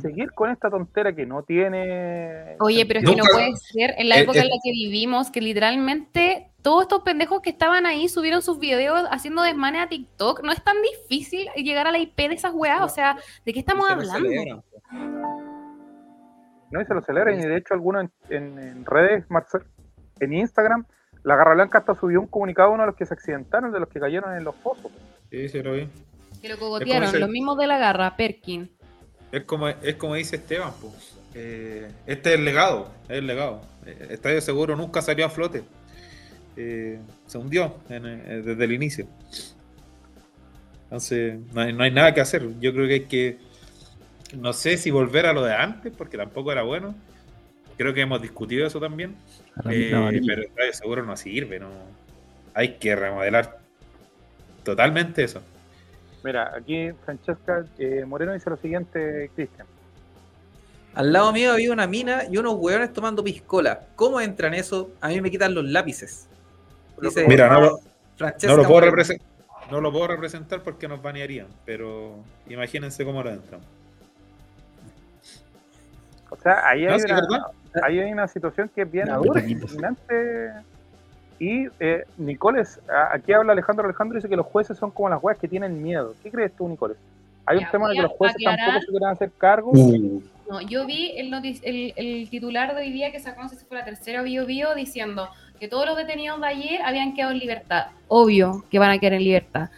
Seguir con esta tontera que no tiene. Oye, pero es que no puede ser en la eh, época en eh. la que vivimos que literalmente todos estos pendejos que estaban ahí subieron sus videos haciendo desmanes a TikTok. No es tan difícil llegar a la IP de esas weas. O sea, ¿de qué estamos hablando? No, y se lo celebran. Y de hecho, algunos en, redes, Marcel, en Instagram, la Garra Blanca hasta subió un comunicado a uno de los que se accidentaron, de los que cayeron en los pozos. Sí, sí, lo vi. Que lo cogotearon, los mismos de la garra, Perkin. Es como, es como dice Esteban, pues. Eh, este es el legado, es el legado. Eh, Estadio Seguro nunca salió a flote. Eh, se hundió desde el inicio. Entonces, no hay, no hay, nada que hacer. Yo creo que hay que. No sé si volver a lo de antes, porque tampoco era bueno. Creo que hemos discutido eso también. Pero Estadio Seguro no sirve. No. Hay que remodelar totalmente eso. Mira, aquí Francesca eh, Moreno dice lo siguiente, Cristian. Al lado mío había una mina y unos hueones tomando piscola. ¿Cómo entran eso? A mí me quitan los lápices. Mira, no lo, no lo, puedo no lo puedo representar porque nos banearían, pero imagínense cómo lo entran. O sea, ahí hay, una, ahí <laughs> hay una situación que es bien fascinante y eh, Nicoles, aquí habla Alejandro Alejandro, dice que los jueces son como las weas que tienen miedo. ¿Qué crees tú, Nicoles? ¿Hay un tema de que los jueces tampoco se quieran hacer cargo? Uh. No, yo vi el, el, titular de hoy día que sacó, no sé si fue la tercera bio bio, diciendo que todos los detenidos de ayer habían quedado en libertad. Obvio que van a quedar en libertad.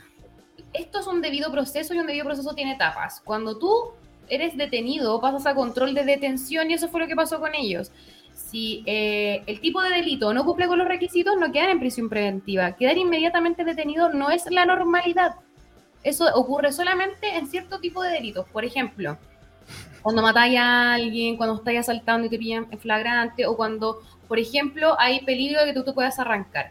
Esto es un debido proceso y un debido proceso tiene etapas. Cuando tú eres detenido, pasas a control de detención y eso fue lo que pasó con ellos si eh, el tipo de delito no cumple con los requisitos, no quedan en prisión preventiva. Quedar inmediatamente detenido no es la normalidad. Eso ocurre solamente en cierto tipo de delitos. Por ejemplo, cuando matáis a alguien, cuando estáis asaltando y te pillan en flagrante, o cuando, por ejemplo, hay peligro de que tú te puedas arrancar.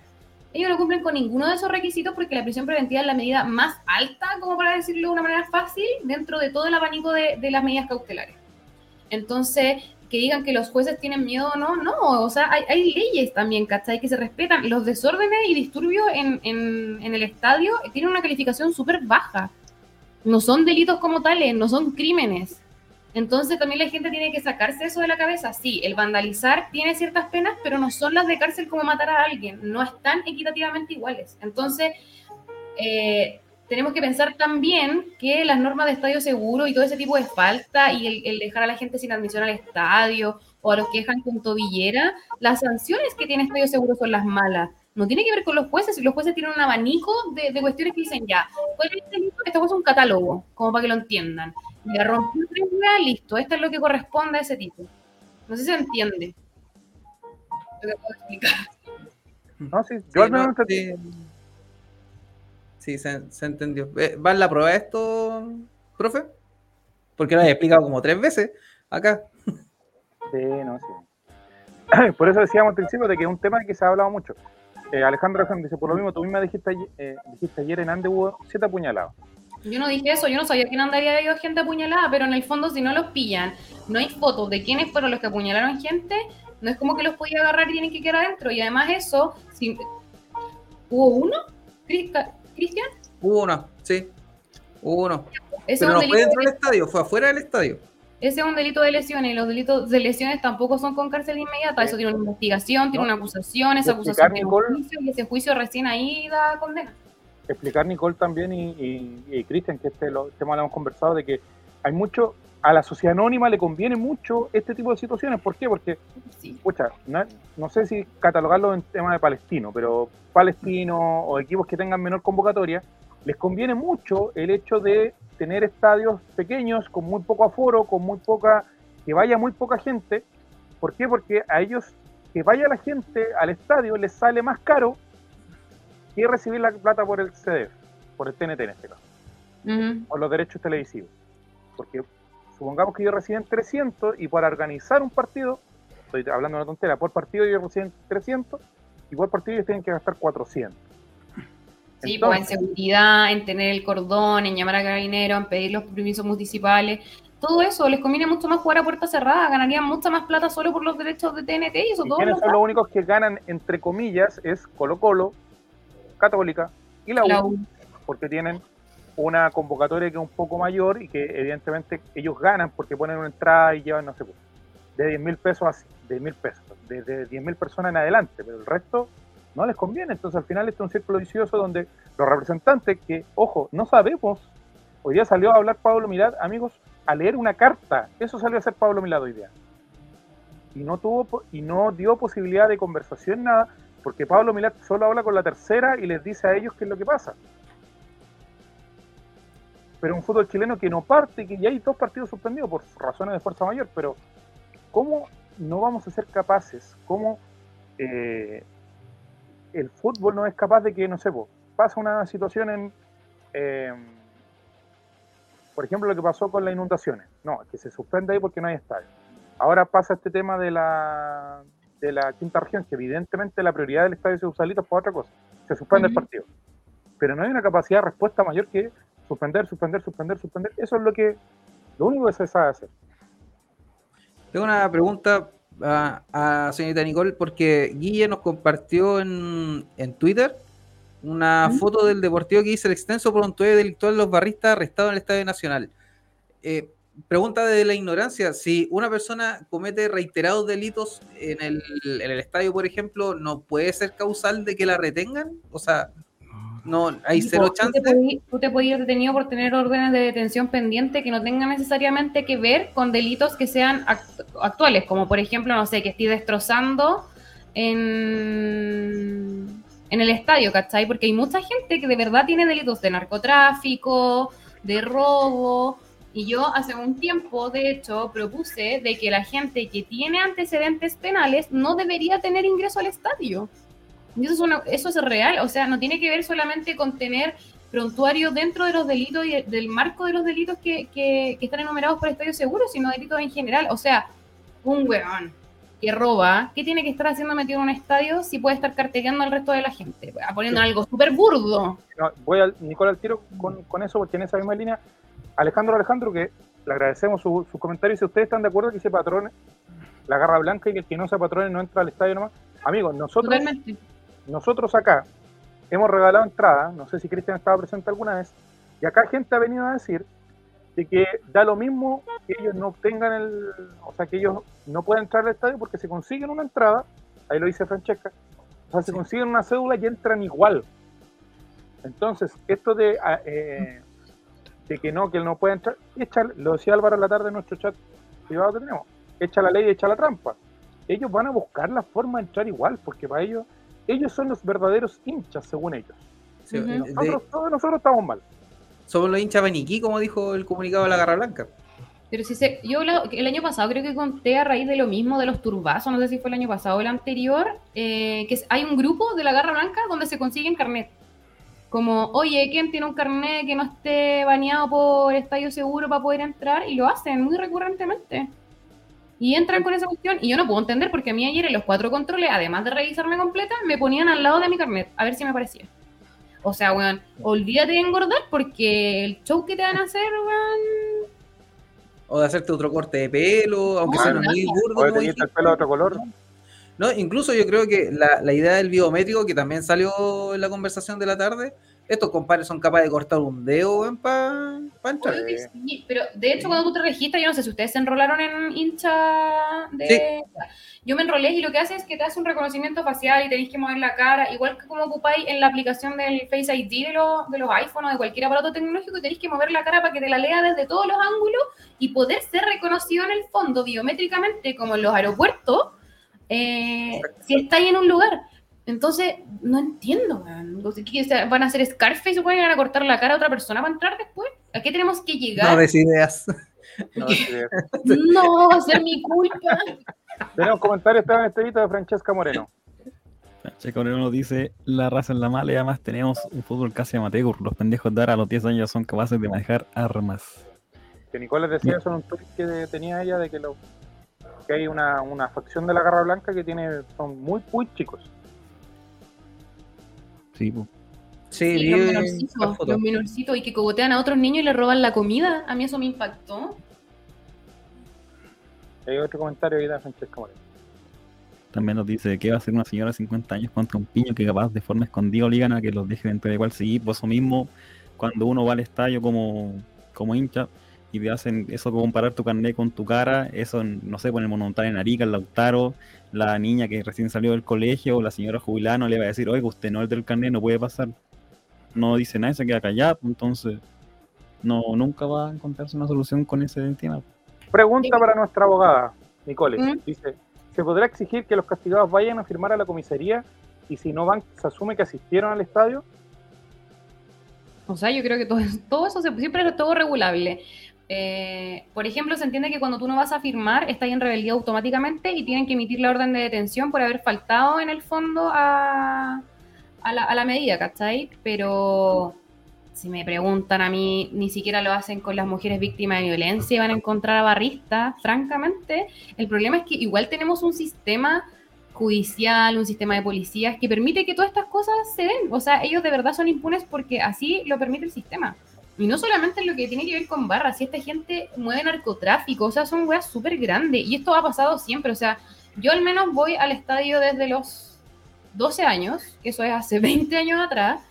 Ellos no cumplen con ninguno de esos requisitos porque la prisión preventiva es la medida más alta, como para decirlo de una manera fácil, dentro de todo el abanico de, las medidas cautelares. Entonces, que digan que los jueces tienen miedo o no, no, o sea, hay, leyes también, ¿cachai? Que se respetan. Los desórdenes y disturbios en, en, el estadio tienen una calificación súper baja. No son delitos como tales, no son crímenes. Entonces también la gente tiene que sacarse eso de la cabeza. Sí, el vandalizar tiene ciertas penas, pero no son las de cárcel como matar a alguien. No están equitativamente iguales. Entonces, eh, tenemos que pensar también que las normas de estadio seguro y todo ese tipo de falta y el, dejar a la gente sin admisión al estadio o a los que con tobillera, las sanciones que tiene estadio seguro son las malas. No tiene que ver con los jueces, los jueces tienen un abanico de, cuestiones que dicen ya, esto es un catálogo, como para que lo entiendan. Ya rompió tres listo, esto es lo que corresponde a ese tipo. No sé si se entiende. Lo que puedo explicar. No, sí, yo al menos Sí, se, entendió. Eh, ¿Va en la prueba esto, profe? Porque lo he explicado como tres veces acá. Sí, no, sí. <clears throat> Por eso decíamos al principio de que es un tema que se ha hablado mucho. Eh, Alejandro Alejandro dice, por lo mismo, tú misma dijiste, eh, dijiste ayer en Ande hubo siete apuñalados. Yo no dije eso, yo no sabía que en Andaría había gente apuñalada, pero en el fondo si no los pillan, no hay fotos de quiénes fueron los que apuñalaron gente, no es como que los podía agarrar y tienen que quedar adentro. Y además eso, si, ¿hubo uno? Cristian? Hubo uno, sí. Hubo uno. Pero no fue dentro del estadio, fue afuera del estadio. Ese es un delito de lesiones y los delitos de lesiones tampoco son con cárcel inmediata. Eso tiene una investigación, tiene una acusación, esa acusación tiene un juicio y ese juicio recién ahí da condena. Explicar, Nicole, también y, Cristian, que este, lo, tema lo hemos conversado, de que hay mucho, a la sociedad anónima le conviene mucho este tipo de situaciones. ¿Por qué? Porque, no, sé si catalogarlo en tema de palestino, pero palestino o equipos que tengan menor convocatoria, les conviene mucho el hecho de tener estadios pequeños, con muy poco aforo, con muy poca, que vaya muy poca gente. ¿Por qué? Porque a ellos que vaya la gente al estadio les sale más caro que recibir la plata por el CDF, por el TNT en este caso, por los derechos televisivos. Porque supongamos que ellos reciben 300 y para organizar un partido, estoy hablando de una tontera, por partido ellos reciben 300 y por partido ellos tienen que gastar 400. Sí, pues en seguridad, en tener el cordón, en llamar a carabinero, en pedir los permisos municipales, todo eso les conviene mucho más jugar a puerta cerrada, ganarían mucha más plata solo por los derechos de TNT y eso ¿Y todo. ¿Quiénes son los únicos que ganan, entre comillas, es Colo Colo, Católica y la U, porque tienen una convocatoria que es un poco mayor y que evidentemente ellos ganan porque ponen una entrada y llevan, no sé, de 10 mil pesos a de mil pesos, de, 10 mil personas en adelante, pero el resto no les conviene. Entonces al final este es un círculo vicioso donde los representantes que, ojo, no sabemos, hoy día salió a hablar Pablo Mirad, amigos, a leer una carta, eso salió a hacer Pablo Mirad hoy día. Y no tuvo y no dio posibilidad de conversación nada, porque Pablo Milad solo habla con la tercera y les dice a ellos qué es lo que pasa pero un fútbol chileno que no parte, que ya hay dos partidos suspendidos por razones de fuerza mayor, pero ¿cómo no vamos a ser capaces? ¿Cómo eh, el fútbol no es capaz de que, no sé, pasa una situación en, em, por ejemplo, lo que pasó con las inundaciones? No, que se suspende ahí porque no hay estadio. Ahora pasa este tema de la, de la quinta región, que evidentemente la prioridad del estadio se usa es para otra cosa. Se suspende el partido. Pero no hay una capacidad de respuesta mayor que suspender, suspender, suspender, suspender. Eso es lo que, lo único que se sabe hacer. Tengo una pregunta a, señorita Nicole, porque Guille nos compartió en, Twitter una foto del deportivo que dice el extenso prontuario delictual de los barristas arrestados en el Estadio Nacional. Eh, pregunta de la ignorancia, si una persona comete reiterados delitos en el, en el estadio, por ejemplo, ¿no puede ser causal de que la retengan? O sea, no, hay cero chance. Tú te ir detenido por tener órdenes de detención pendiente que no tengan necesariamente que ver con delitos que sean actuales, como por ejemplo, no sé, que esté destrozando en, en el estadio, ¿cachai? Porque hay mucha gente que de verdad tiene delitos de narcotráfico, de robo. Y yo hace un tiempo, de hecho, propuse de que la gente que tiene antecedentes penales no debería tener ingreso al estadio. Y eso es, eso es real, o sea, no tiene que ver solamente con tener prontuario dentro de los delitos y del marco de los delitos que, que, están enumerados por Estadio Seguro, sino delitos en general. O sea, un weón que roba, ¿qué tiene que estar haciendo metido en un estadio si puede estar carteleando al resto de la gente? Poniendo algo súper burdo. voy al Nicolás al tiro con, con, eso, porque en esa misma línea, Alejandro Alejandro, que le agradecemos su, su comentario, si ustedes están de acuerdo que ese patrón, la garra blanca y que el que no sea patrón no entra al estadio nomás. Amigos, nosotros nosotros acá hemos regalado entradas, no sé si Cristian estaba presente alguna vez, y acá gente ha venido a decir de que da lo mismo que ellos no tengan el, o sea, que ellos no pueden entrar al estadio porque se consiguen una entrada, ahí lo dice Francesca, o sea, se consiguen una cédula y entran igual. Entonces, esto de, ah, eh, de que no, que él no puede entrar, echa, lo decía Álvaro en la tarde en nuestro chat privado que tenemos, echa la ley, echa la trampa. Ellos van a buscar la forma de entrar igual, porque para ellos ellos son los verdaderos hinchas, según ellos. nosotros, todos nosotros estamos mal. Somos los hinchas Beniquí, como dijo el comunicado de la Garra Blanca. Pero si se, yo el año pasado creo que conté a raíz de lo mismo de los turbazos, no sé si fue el año pasado o el anterior, eh, que hay un grupo de la Garra Blanca donde se consiguen carnet. Como, oye, ¿quién tiene un carnet que no esté baneado por estadio seguro para poder entrar? Y lo hacen muy recurrentemente. Y entran con esa cuestión y yo no puedo entender porque a mí ayer en los cuatro controles, además de revisarme completa, me ponían al lado de mi carnet a ver si me parecía. O sea, weón, olvídate de engordar porque el show que te van a hacer, weón. O de hacerte otro corte de pelo, aunque sea muy burdo. O el pelo de otro color. No, incluso yo creo que la, la idea del biométrico, que también salió en la conversación de la tarde, estos compadres son capaces de cortar un dedo para entrar. pero de hecho, cuando tú te registras, yo no sé si ustedes se enrolaron en hincha de. Yo me enrolé y lo que hace es que te hace un reconocimiento facial y tenéis que mover la cara, igual que como ocupáis en la aplicación del Face ID de los, de los iPhones o de cualquier aparato tecnológico, tenéis que mover la cara para que te la lea desde todos los ángulos y poder ser reconocido en el fondo biométricamente, como en los aeropuertos, eh, si estáis en un lugar. Entonces, no entiendo, ¿Van a hacer Scarface o van a cortar la cara a otra persona para entrar después? ¿A qué tenemos que llegar? No des ideas. No, va a ser mi culpa. Tenemos comentarios, estaba en este video de Francesca Moreno. Francesca Moreno nos dice, la raza en la mala y además tenemos un fútbol casi amateur. Los pendejos de ahora a los 10 años son capaces de manejar armas. Que Nicole decía eso en un tweet que tenía ella de que, lo, que hay una, una facción de la Garra Blanca que tiene son muy, muy chicos. Sí, pues. Sí, los menorcitos, y que cogotean a otros niños y le roban la comida. A mí eso me impactó. Hay otro comentario ahí de Francesca Moreno. También nos dice que va a ser una señora de 50 años contra un piño que capaz de forma escondida obligan a que los dejen entrar igual. Sí, por eso mismo, cuando uno va al estadio como, como hincha y te hacen eso de comparar tu carnet con tu cara, eso, no sé, poner monumental en Arica, el Lautaro, la niña que recién salió del colegio, o la señora jubilada no le va a decir, oiga, usted no es del carnet, no puede pasar. No dice nada, se queda callado, entonces no nunca va a encontrarse una solución con ese tema. Pregunta para nuestra abogada, Nicole. ¿Mm? Dice, ¿se podrá exigir que los castigados vayan a firmar a la comisaría y si no van, se asume que asistieron al estadio? O sea, yo creo que todo, <laughs> todo eso siempre es todo regulable. Eh, por ejemplo, se entiende que cuando tú no vas a firmar, estás en rebeldía automáticamente y tienen que emitir la orden de detención por haber faltado en el fondo a, la, la, medida, ¿cachai? Pero si me preguntan a mí, ni siquiera lo hacen con las mujeres víctimas de violencia y van a encontrar a barristas, francamente. El problema es que igual tenemos un sistema judicial, un sistema de policías que permite que todas estas cosas se den. O sea, ellos de verdad son impunes porque así lo permite el sistema. Y no solamente lo que tiene que ver con barras, si esta gente mueve narcotráfico, o sea, son weas súper grandes. Y esto ha pasado siempre, o sea, yo al menos voy al estadio desde los 12 años, que eso es hace <laughs> 20 años atrás,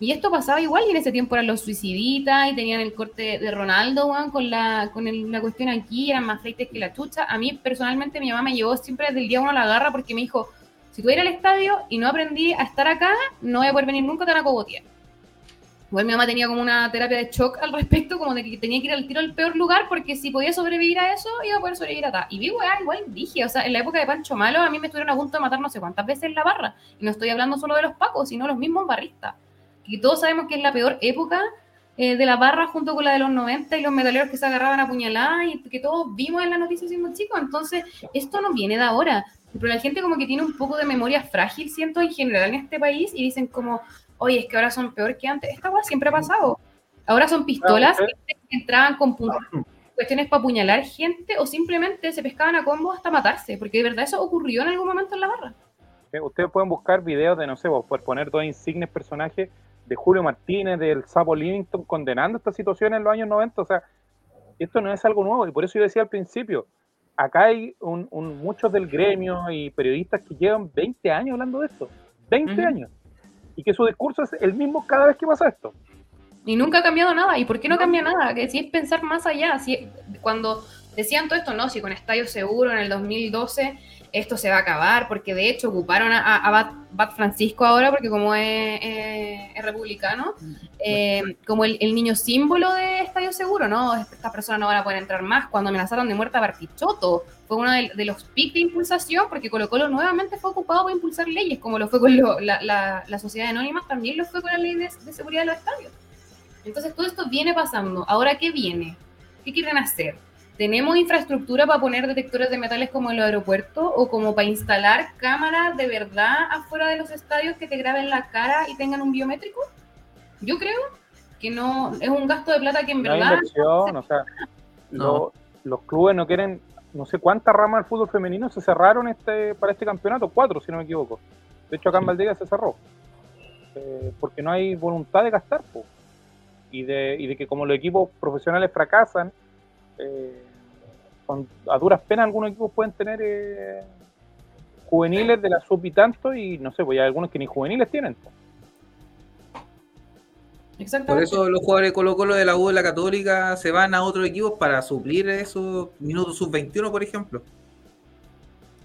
y esto pasaba igual, y en ese tiempo eran los suiciditas, y tenían el corte de Ronaldo, con la, con la cuestión aquí, eran más feites que la chucha. A mí, personalmente, mi mamá me llevó siempre desde el día uno a la garra porque me dijo, si tú ir al estadio y no aprendí a estar acá, no voy a poder venir nunca tan a cogotear. Igual mi mamá tenía como una terapia de shock al respecto, como de que tenía que ir al tiro al peor lugar, porque si podía sobrevivir a eso, iba a poder sobrevivir acá. Y vi, weá, igual dije, o sea, en la época de Pancho Malo, a mí me estuvieron a punto de matar no sé cuántas veces en la barra. Y no estoy hablando solo de los pacos, sino los mismos barristas. Y todos sabemos que es la peor época eh, de la barra junto con la de los 90 y los metaleros que se agarraban a puñaladas y que todos vimos en la noticia siendo chicos. Entonces, esto no viene de ahora. Pero la gente como que tiene un poco de memoria frágil, siento, en general en este país, y dicen como, oye, es que ahora son peor que antes. Esta cosa siempre ha pasado. Ahora son pistolas que entraban con cuestiones para apuñalar gente o simplemente se pescaban a combo hasta matarse, porque de verdad eso ocurrió en algún momento en la barra. Ustedes pueden buscar videos de, no sé, por poner dos insignes personajes de Julio Martínez, del Sapo Livington, condenando esta situación en los años 90. O sea, esto no es algo nuevo y por eso yo decía al principio, acá hay un, muchos del gremio y periodistas que llevan 20 años hablando de esto. 20 años y que su discurso es el mismo cada vez que pasa esto. Y nunca ha cambiado nada. ¿Y por qué no, cambia nada? Que si es pensar más allá. Si, cuando decían todo esto, no, si con Estadio Seguro en el 2012 esto se va a acabar, porque de hecho ocuparon a, a Bat, Francisco ahora, porque como es, republicano, eh, como el, niño símbolo de Estadio Seguro, ¿no? Estas personas no van a poder entrar más. Cuando amenazaron de muerte a Bartichotto, fue uno de, los pics de impulsación, porque Colo Colo nuevamente fue ocupado por impulsar leyes, como lo fue con la, la, Sociedad Anónima, también lo fue con la ley de, de seguridad de los estadios. Entonces todo esto viene pasando. Ahora, ¿qué viene? ¿Qué quieren hacer? ¿Tenemos infraestructura para poner detectores de metales como en los aeropuertos o como para instalar cámaras de verdad afuera de los estadios que te graben la cara y tengan un biométrico? Yo creo que no, es un gasto de plata que en verdad... Inversión, o sea, los clubes no quieren, no sé cuántas ramas del fútbol femenino se cerraron este para este campeonato, cuatro si no me equivoco. De hecho acá en Valdivia se cerró, eh, porque no hay voluntad de gastar, y de, y de que como los equipos profesionales fracasan, eh, a duras penas algunos equipos pueden tener eh, juveniles de la sub y tanto, y no sé, pues hay algunos que ni juveniles tienen. Por Exactamente. eso los jugadores de Colo Colo de la U de la Católica se van a otros equipos para suplir esos minutos sub-21, por ejemplo.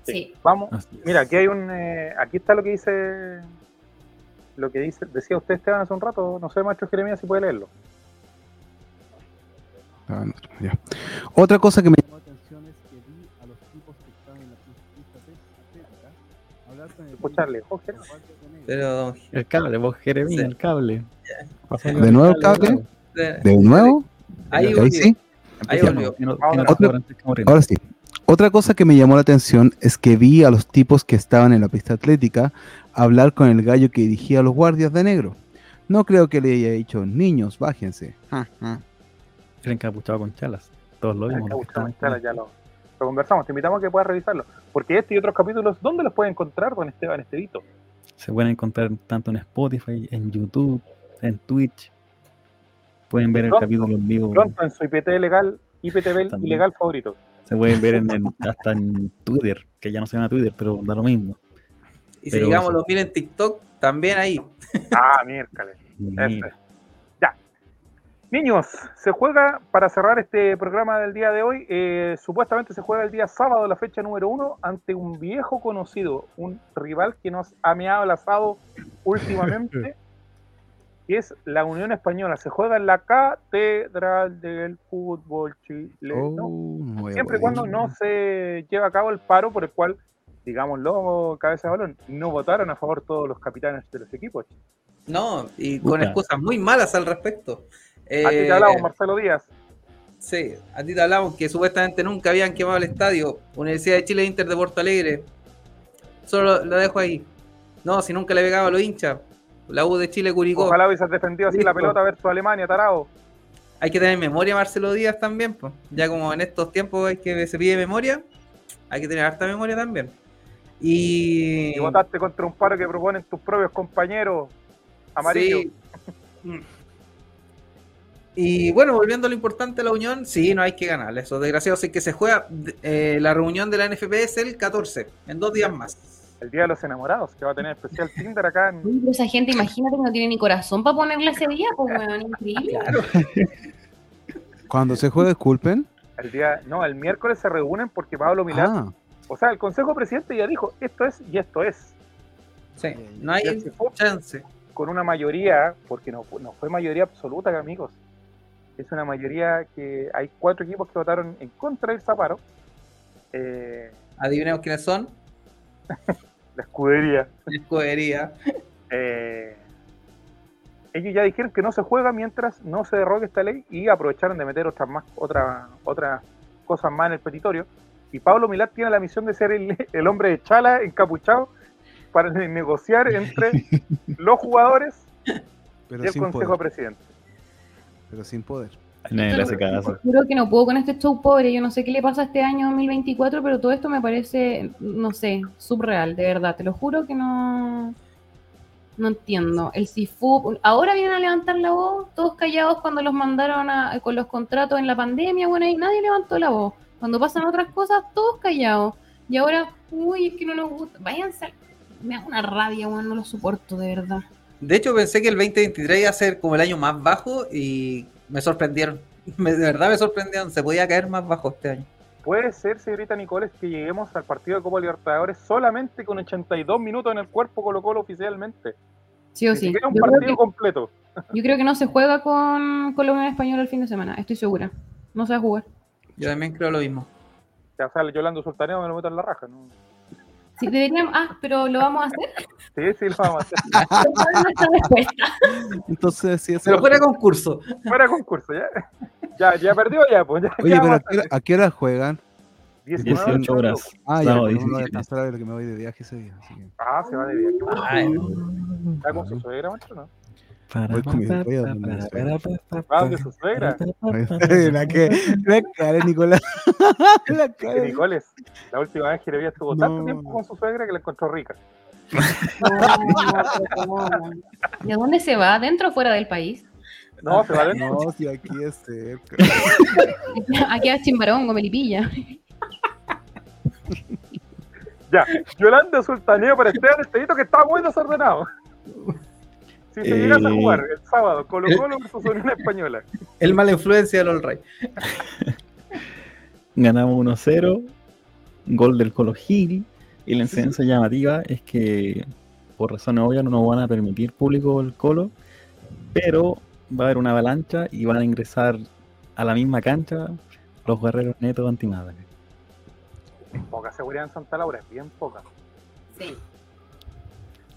Sí. Vamos, mira, aquí hay un, eh, aquí está lo que dice, lo que dice, decía usted Esteban hace un rato, no sé, maestro Jeremías, si puede leerlo. Ah, no, ya. Otra cosa que me Escucharle, Jorge. Pero El cable, vos Jeremías, Sí. el cable. ¿De nuevo el cable? de- ¿De nuevo? ahí Ahí volvió. sí. Ahí volvió. Ahora- que sí. Otra cosa que me llamó la atención es que vi a los tipos que estaban en la pista atlética hablar con el gallo que dirigía a los guardias de negro. No creo que le haya dicho, niños, bájense. Ja, ja. El encapuchado con chalas. Todos lo vimos. Que aquí. ya lo, lo conversamos, te invitamos a que puedas revisarlo, porque este y otros capítulos, ¿dónde los puede encontrar, don Esteban Estevito? Se pueden encontrar tanto en Spotify, en YouTube, en Twitch. Pueden ver el capítulo en vivo. Pronto en su IPT legal, IPTV También. ilegal favorito. Se pueden ver en, hasta en Twitter, que ya no se llama Twitter, pero da lo mismo. Y si Pero llegamos sí. los mil en TikTok, también ahí. Ah, miércoles. <laughs> Niños, se juega, para cerrar este programa del día de hoy, eh, supuestamente se juega el día sábado, la fecha número uno, ante un viejo conocido, un rival que nos ha meado el asado <laughs> últimamente, que es la Unión Española. Se juega en la Catedral del Fútbol Chileno. Oh, Siempre y cuando no se lleve a cabo el paro por el cual, digámoslo, cabeza de balón, no votaron a favor todos los capitanes de los equipos. No, y con Puta. excusas muy malas al respecto. A ti Eh, te hablamos, Marcelo Díaz. Sí, a ti te hablamos que supuestamente nunca habían quemado el estadio. Universidad de Chile Inter de Porto Alegre. Solo lo, lo dejo ahí. No, si nunca le pegaba a los hinchas. La U de Chile Curicó. Ojalá hubieses defendido así la pelota versus Alemania, tarado. Hay que tener memoria Marcelo Díaz también, pues. Ya como en estos tiempos hay que se pide memoria, hay que tener harta memoria también. Y, Y votaste contra un paro que proponen tus propios compañeros amarillos. Sí. <laughs> Y bueno, volviendo a lo importante de la unión, sí, no hay que ganarle. Eso desgraciado sí que se juega. eh, la reunión de la NFP es el 14, en dos días más. El Día de los Enamorados, que va a tener especial Tinder acá en... Pero esa gente, imagínate que no tiene ni corazón para ponerle ese día, pues weón, increíble. <laughs> Cuando se juegue, disculpen. El día, no, el miércoles se reúnen porque Pablo Milán, Ah, o sea, el Consejo Presidente ya dijo, esto es y esto es. Sí, no hay Cifut, chance. con una mayoría, porque no fue mayoría absoluta, amigos. Es una mayoría que hay cuatro equipos que votaron en contra del Zaparo. Eh, Adivinemos quiénes son. <laughs> la escudería. La escudería. <laughs> Eh, ellos ya dijeron que no se juega mientras no se derrogue esta ley y aprovecharon de meter otras más otras otras cosas más en el petitorio. Y Pablo Milán tiene la misión de ser el, <laughs> el hombre de chala encapuchado para negociar entre los jugadores pero y el Consejo poder. Presidente. Pero sin poder. Nadie le hace caso. Juro que no puedo con este show pobre. Yo no sé qué le pasa este año 2024, pero todo esto me parece, no sé, subreal, de verdad. Te lo juro que no. No entiendo. El CIFU, ahora vienen a levantar la voz, todos callados cuando los mandaron a- con los contratos en la pandemia, bueno, ahí nadie levantó la voz. Cuando pasan otras cosas, todos callados. Y ahora, uy, es que no nos gusta. Váyanse. Me da una rabia, bueno, no lo soporto, de verdad. De hecho, pensé que el 2023 iba a ser como el año más bajo y me sorprendieron. <laughs> Me- de verdad me sorprendieron. Se podía caer más bajo este año. Puede ser, señorita Nicoles, que lleguemos al partido de Copa Libertadores solamente con 82 minutos en el cuerpo Colo Colo oficialmente. Sí o Ni sí. un Yo creo, partido que, completo. yo creo que no se juega con, Unión Española el fin de semana, estoy segura. No se va a jugar. Yo también creo lo mismo. Ya, o sea, Yolando Sultaneo me lo meto en la raja. ¿no? Sí, deberíamos. Ah, pero lo vamos a hacer. Sí, sí, lo vamos a hacer. <laughs> Entonces, sí, eso. Pero fuera concurso. Fuera concurso, ¿ya? Ya, ya perdió ya, pues. Ya, Oye, ¿qué pero ¿a qué, hora- a qué hora juegan? 19 18 horas. Ah, ya, no voy a 17. alcanzar a ver que me voy de viaje ese día. Así que... Ah, se va de viaje. Ay, ¿Está con su suegra, macho, no? Voy con mi- voy a donde mi suegra. ¿Va donde su suegra? la que, la cara, Nicolás. <laughs> la cara. Nicoles, la última vez que le vi estuvo tanto No. tiempo con su suegra que la encontró rica. ¿Y a dónde se va? ¿Dentro o fuera del país? No, se va de No, si aquí es cerca. <laughs> Aquí a Chimbarongo, Melipilla. Ya, Yolanda Sultaneo para Esteban Estevito que está muy desordenado. Si se llegase a jugar el sábado Colo Colo versus Unión Española. <laughs> El mala influencia del All Right. <laughs> Ganamos 1-0, gol del Colo Gil, y la enseñanza llamativa es que por razones obvias no nos van a permitir público el Colo, pero va a haber una avalancha y van a ingresar a la misma cancha los guerreros netos antimadre. Poca seguridad en Santa Laura, es bien poca. Sí.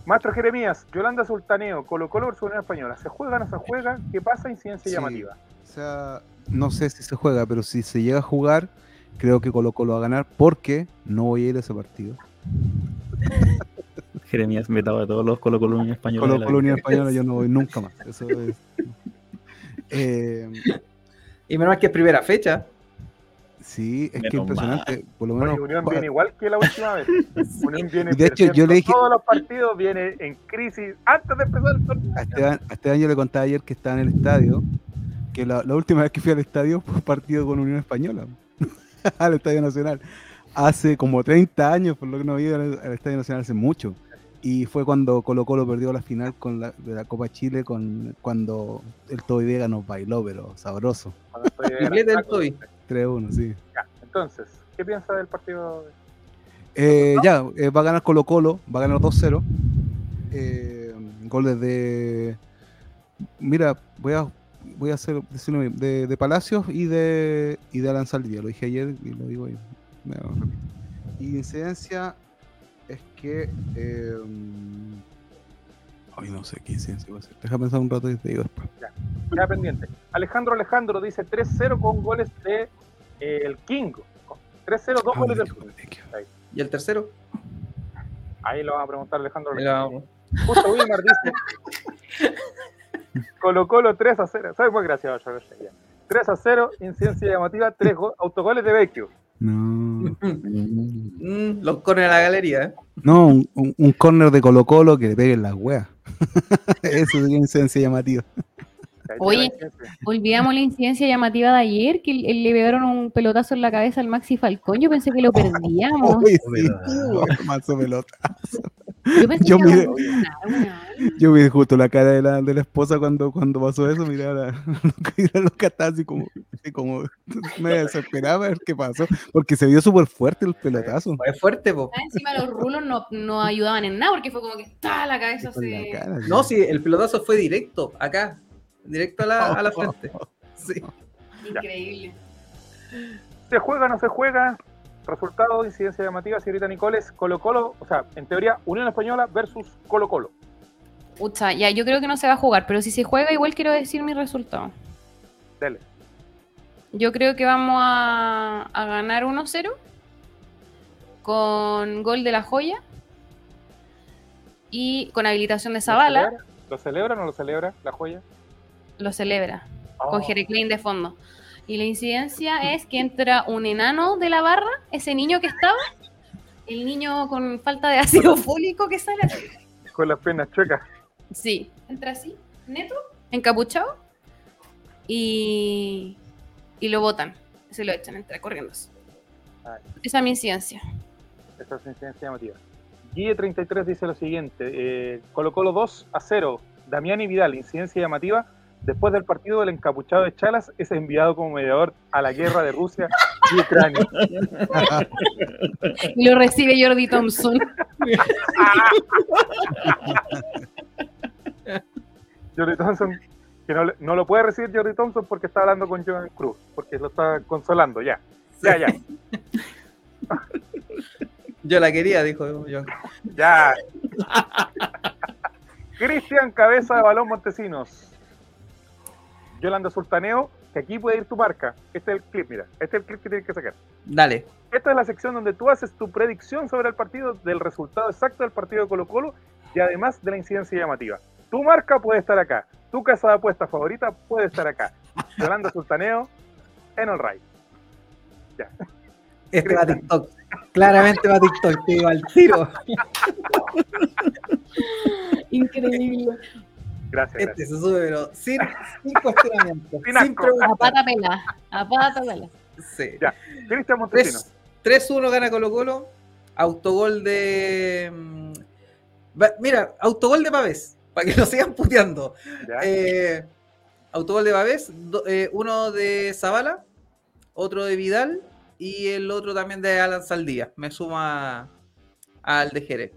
Maestro Jeremías, Yolanda Sultaneo, Colo Colo versus Unión Española. ¿Se juega o no se juega? ¿Qué pasa? Incidencia Sí. llamativa. O sea, no sé si se juega, pero si se llega a jugar, creo que Colo Colo va a ganar porque no voy a ir a ese partido. <laughs> Jeremías vetado de todos los Colo Colo Unión Española. Colo Colo. Unión Española yo no voy <laughs> nunca más. Eso es. <laughs> Eh, Y menos mal que es primera fecha. Sí, es que impresionante. Por lo menos. Unión viene igual que la última vez. <laughs> Unión viene de hecho, yo le dije- todos los partidos, viene en crisis antes de empezar el torneo. A Esteban, a Esteban yo le contaba ayer que estaba en el estadio, que la, la última vez que fui al estadio fue partido con Unión Española, <laughs> al Estadio Nacional. Hace como 30 años, por lo que no había al, al Estadio Nacional hace mucho. Y fue cuando Colo Colo perdió la final con la, de la Copa Chile, con, cuando el Toby Vega nos bailó, pero sabroso. Cuando estoy de <laughs> Triplete del gran- Toby. 3-1, sí. Ya, Entonces, ¿qué piensa del partido? Eh, ya, eh, va a ganar Colo Colo, va a ganar 2-0. Eh, goles de. Mira, voy a voy a hacer decirlo bien, de, de Palacios y de y de Alan Saldivia. Lo dije ayer y lo digo hoy. Repito. Y incidencia es que. Ay, no sé qué incidencia va a ser. Deja pensar un rato y te digo después. Ya pendiente. Alejandro Alejandro dice 3-0 con goles de eh, el King. 3-0, dos Ah, goles del Lequio. ¿Y el tercero? Ahí lo va a preguntar Alejandro Alejandro. vamos. Justo Wilmar dice <laughs> Colo Colo 3 a 0. Soy muy gracioso. yo sé, ya. 3 a 0, incidencia llamativa, 3 autogoles de Vecchio. No. Mm. Los corren a la galería, ¿eh? No, un, un, un corner de Colo Colo que le peguen las weas. <laughs> Eso sería incidencia llamativa. Oye. Olvidamos la incidencia llamativa de ayer, que le pegaron un pelotazo en la cabeza al Maxi Falcón. Yo pensé que lo perdíamos. <laughs> Uy, sí, <laughs> mazo pelota. Yo pensé Yo que miré- a. Yo vi justo la cara de la, de la esposa cuando, cuando pasó eso, mira, la, <laughs> la loca estaba así como, así como <laughs> me desesperaba a ver qué pasó, porque se vio súper fuerte el pelotazo. Es fuerte, po. Ah, Encima los rulos no, no ayudaban en nada, porque fue como que está la cabeza la se... cara, No, sí, el pelotazo fue directo, acá. Directo a la, a la <laughs> frente. Sí. Increíble. ¿Se juega o no se juega? Resultado, incidencia llamativa, señorita Nicoles, Colo Colo, o sea, en teoría, Unión Española versus Colo Colo. Pucha, ya, yo creo que no se va a jugar, pero si se juega, igual quiero decir mi resultado. Dele. Yo creo que vamos a, a ganar 1-0 con gol de la joya y con habilitación de ¿Lo Zavala. celebra? ¿Lo celebra o no lo celebra la joya? Lo celebra Oh, con Jere Klein de fondo. Y la incidencia es que entra un enano de la barra, ese niño que estaba, el niño con falta de ácido <laughs> fólico que sale. Con las piernas chuecas. Sí, entra así, neto, encapuchado, y, y lo botan. Se lo echan, entra corriendo. Ay. Esa es mi incidencia. Esa es incidencia llamativa. Guille33 dice lo siguiente: eh, Colo Colo 2 a 0. Damián y Vidal, incidencia llamativa. Después del partido, el encapuchado de Chalas es enviado como mediador a la guerra de Rusia y Ucrania. Lo recibe Jordi Thompson. Jordi Thompson, que no, le- no lo puede recibir Jordi Thompson porque está hablando con Joan Cruz, porque lo está consolando, ya. Ya, ya, <laughs> Yo la quería, dijo yo. ya. Cristian Cabeza de Balón Montesinos. Yolanda Sultaneo, que aquí puede ir tu marca. Este es el clip, mira. Este es el clip que tienes que sacar. Dale. Esta es la sección donde tú haces tu predicción sobre el partido, del resultado exacto del partido de Colo Colo y además de la incidencia llamativa. Tu marca puede estar acá. Tu casa de apuesta favorita puede estar acá. <laughs> Yolanda Sultaneo en el Ray. Ya. Este va a TikTok. Claramente va a TikTok, te digo al tiro. <laughs> Increíble. Gracias, Este gracias. se sube, pero sin, <laughs> sin cuestionamiento. Sin Sin, asco. A pata pela. A pata pela. Sí. Ya. Cristian Montesinos. 3 3-1 gana Colo Colo. Autogol de. mm, Mira, autogol de Pavés. para que lo sigan puteando. Eh, autogol de Babés, eh, uno de Zavala, otro de Vidal y el otro también de Alan Saldía. Me suma al de Jerez.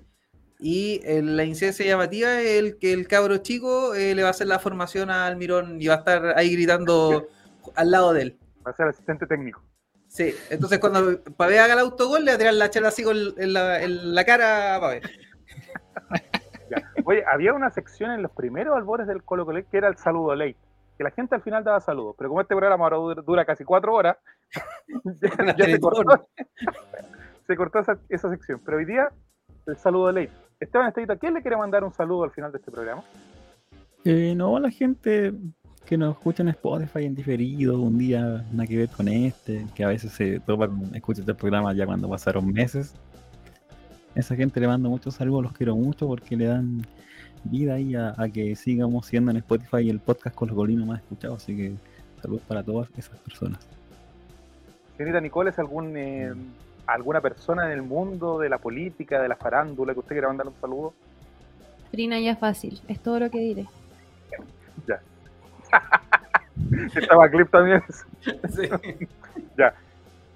Y la incidencia llamativa es el que el cabro chico eh, le va a hacer la formación al Mirón y va a estar ahí gritando al lado de él. Va a ser asistente técnico. Sí, entonces cuando Pavé haga el autogol, le va a tirar la charla así en, la, cara a Pavé. <laughs> Oye, había una sección en los primeros albores del Colo Colo que era el saludo ley, que la gente al final daba saludos, pero como este programa ahora dura, casi cuatro horas, <laughs> ya, se cortó, <laughs> se cortó esa, esa, sección. Pero hoy día, el saludo ley. Esteban Estadita, ¿quién le quiere mandar un saludo al final de este programa? Eh, no, a la gente que nos escucha en Spotify en diferido, un día nada que ver con este, que a veces se topan, escuchan este programa ya cuando pasaron meses. Esa gente le mando muchos saludos, los quiero mucho porque le dan vida ahí a, que sigamos siendo en Spotify el podcast con los golinos más escuchados. Así que saludos para todas esas personas. Señorita Nicole, ¿es algún, eh, alguna persona en el mundo de la política, de la farándula que usted quiera mandar un saludo? Trina ya fácil, es todo lo que diré. Ya. <laughs> Estaba clip también. <laughs> Sí. ya.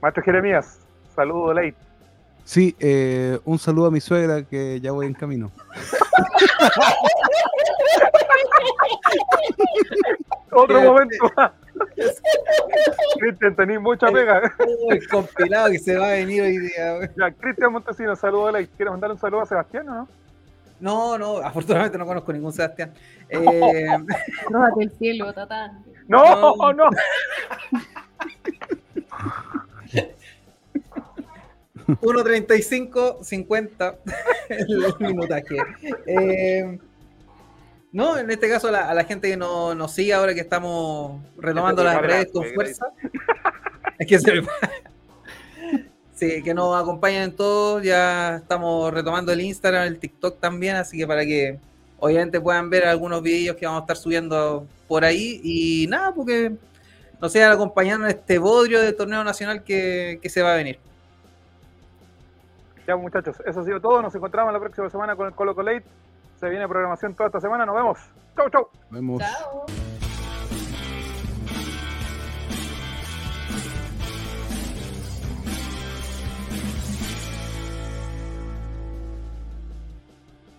Maestro Jeremías, saludo, Ley. Sí, eh, un saludo a mi suegra que ya voy en camino. <laughs> Otro momento. Cristian, tenéis mucha pega. El compilado que se va a venir hoy día. Ya, Cristian Montesino, saludo a Ley. ¿Quieres mandar un saludo a Sebastián o no? No, no, afortunadamente no conozco ningún Sebastián. Eh... el cielo, tatán. No, no. no. <laughs> 1.35, 50 <laughs> el minutaje. Eh, no, en este caso a la, gente que nos no sigue ahora que estamos retomando las redes con fuerza. <laughs> Es que se Sí, que nos acompañen todos. Ya estamos retomando el Instagram, el TikTok también, así que para que obviamente puedan ver algunos vídeos que vamos a estar subiendo por ahí. Y nada, porque nos sigan acompañando en este bodrio de torneo nacional que se va a venir. Ya muchachos, eso ha sido todo. Nos encontramos la próxima semana con el Colo Colate. Se viene programación toda esta semana. Nos vemos. Chau, chau. Nos vemos. Chao.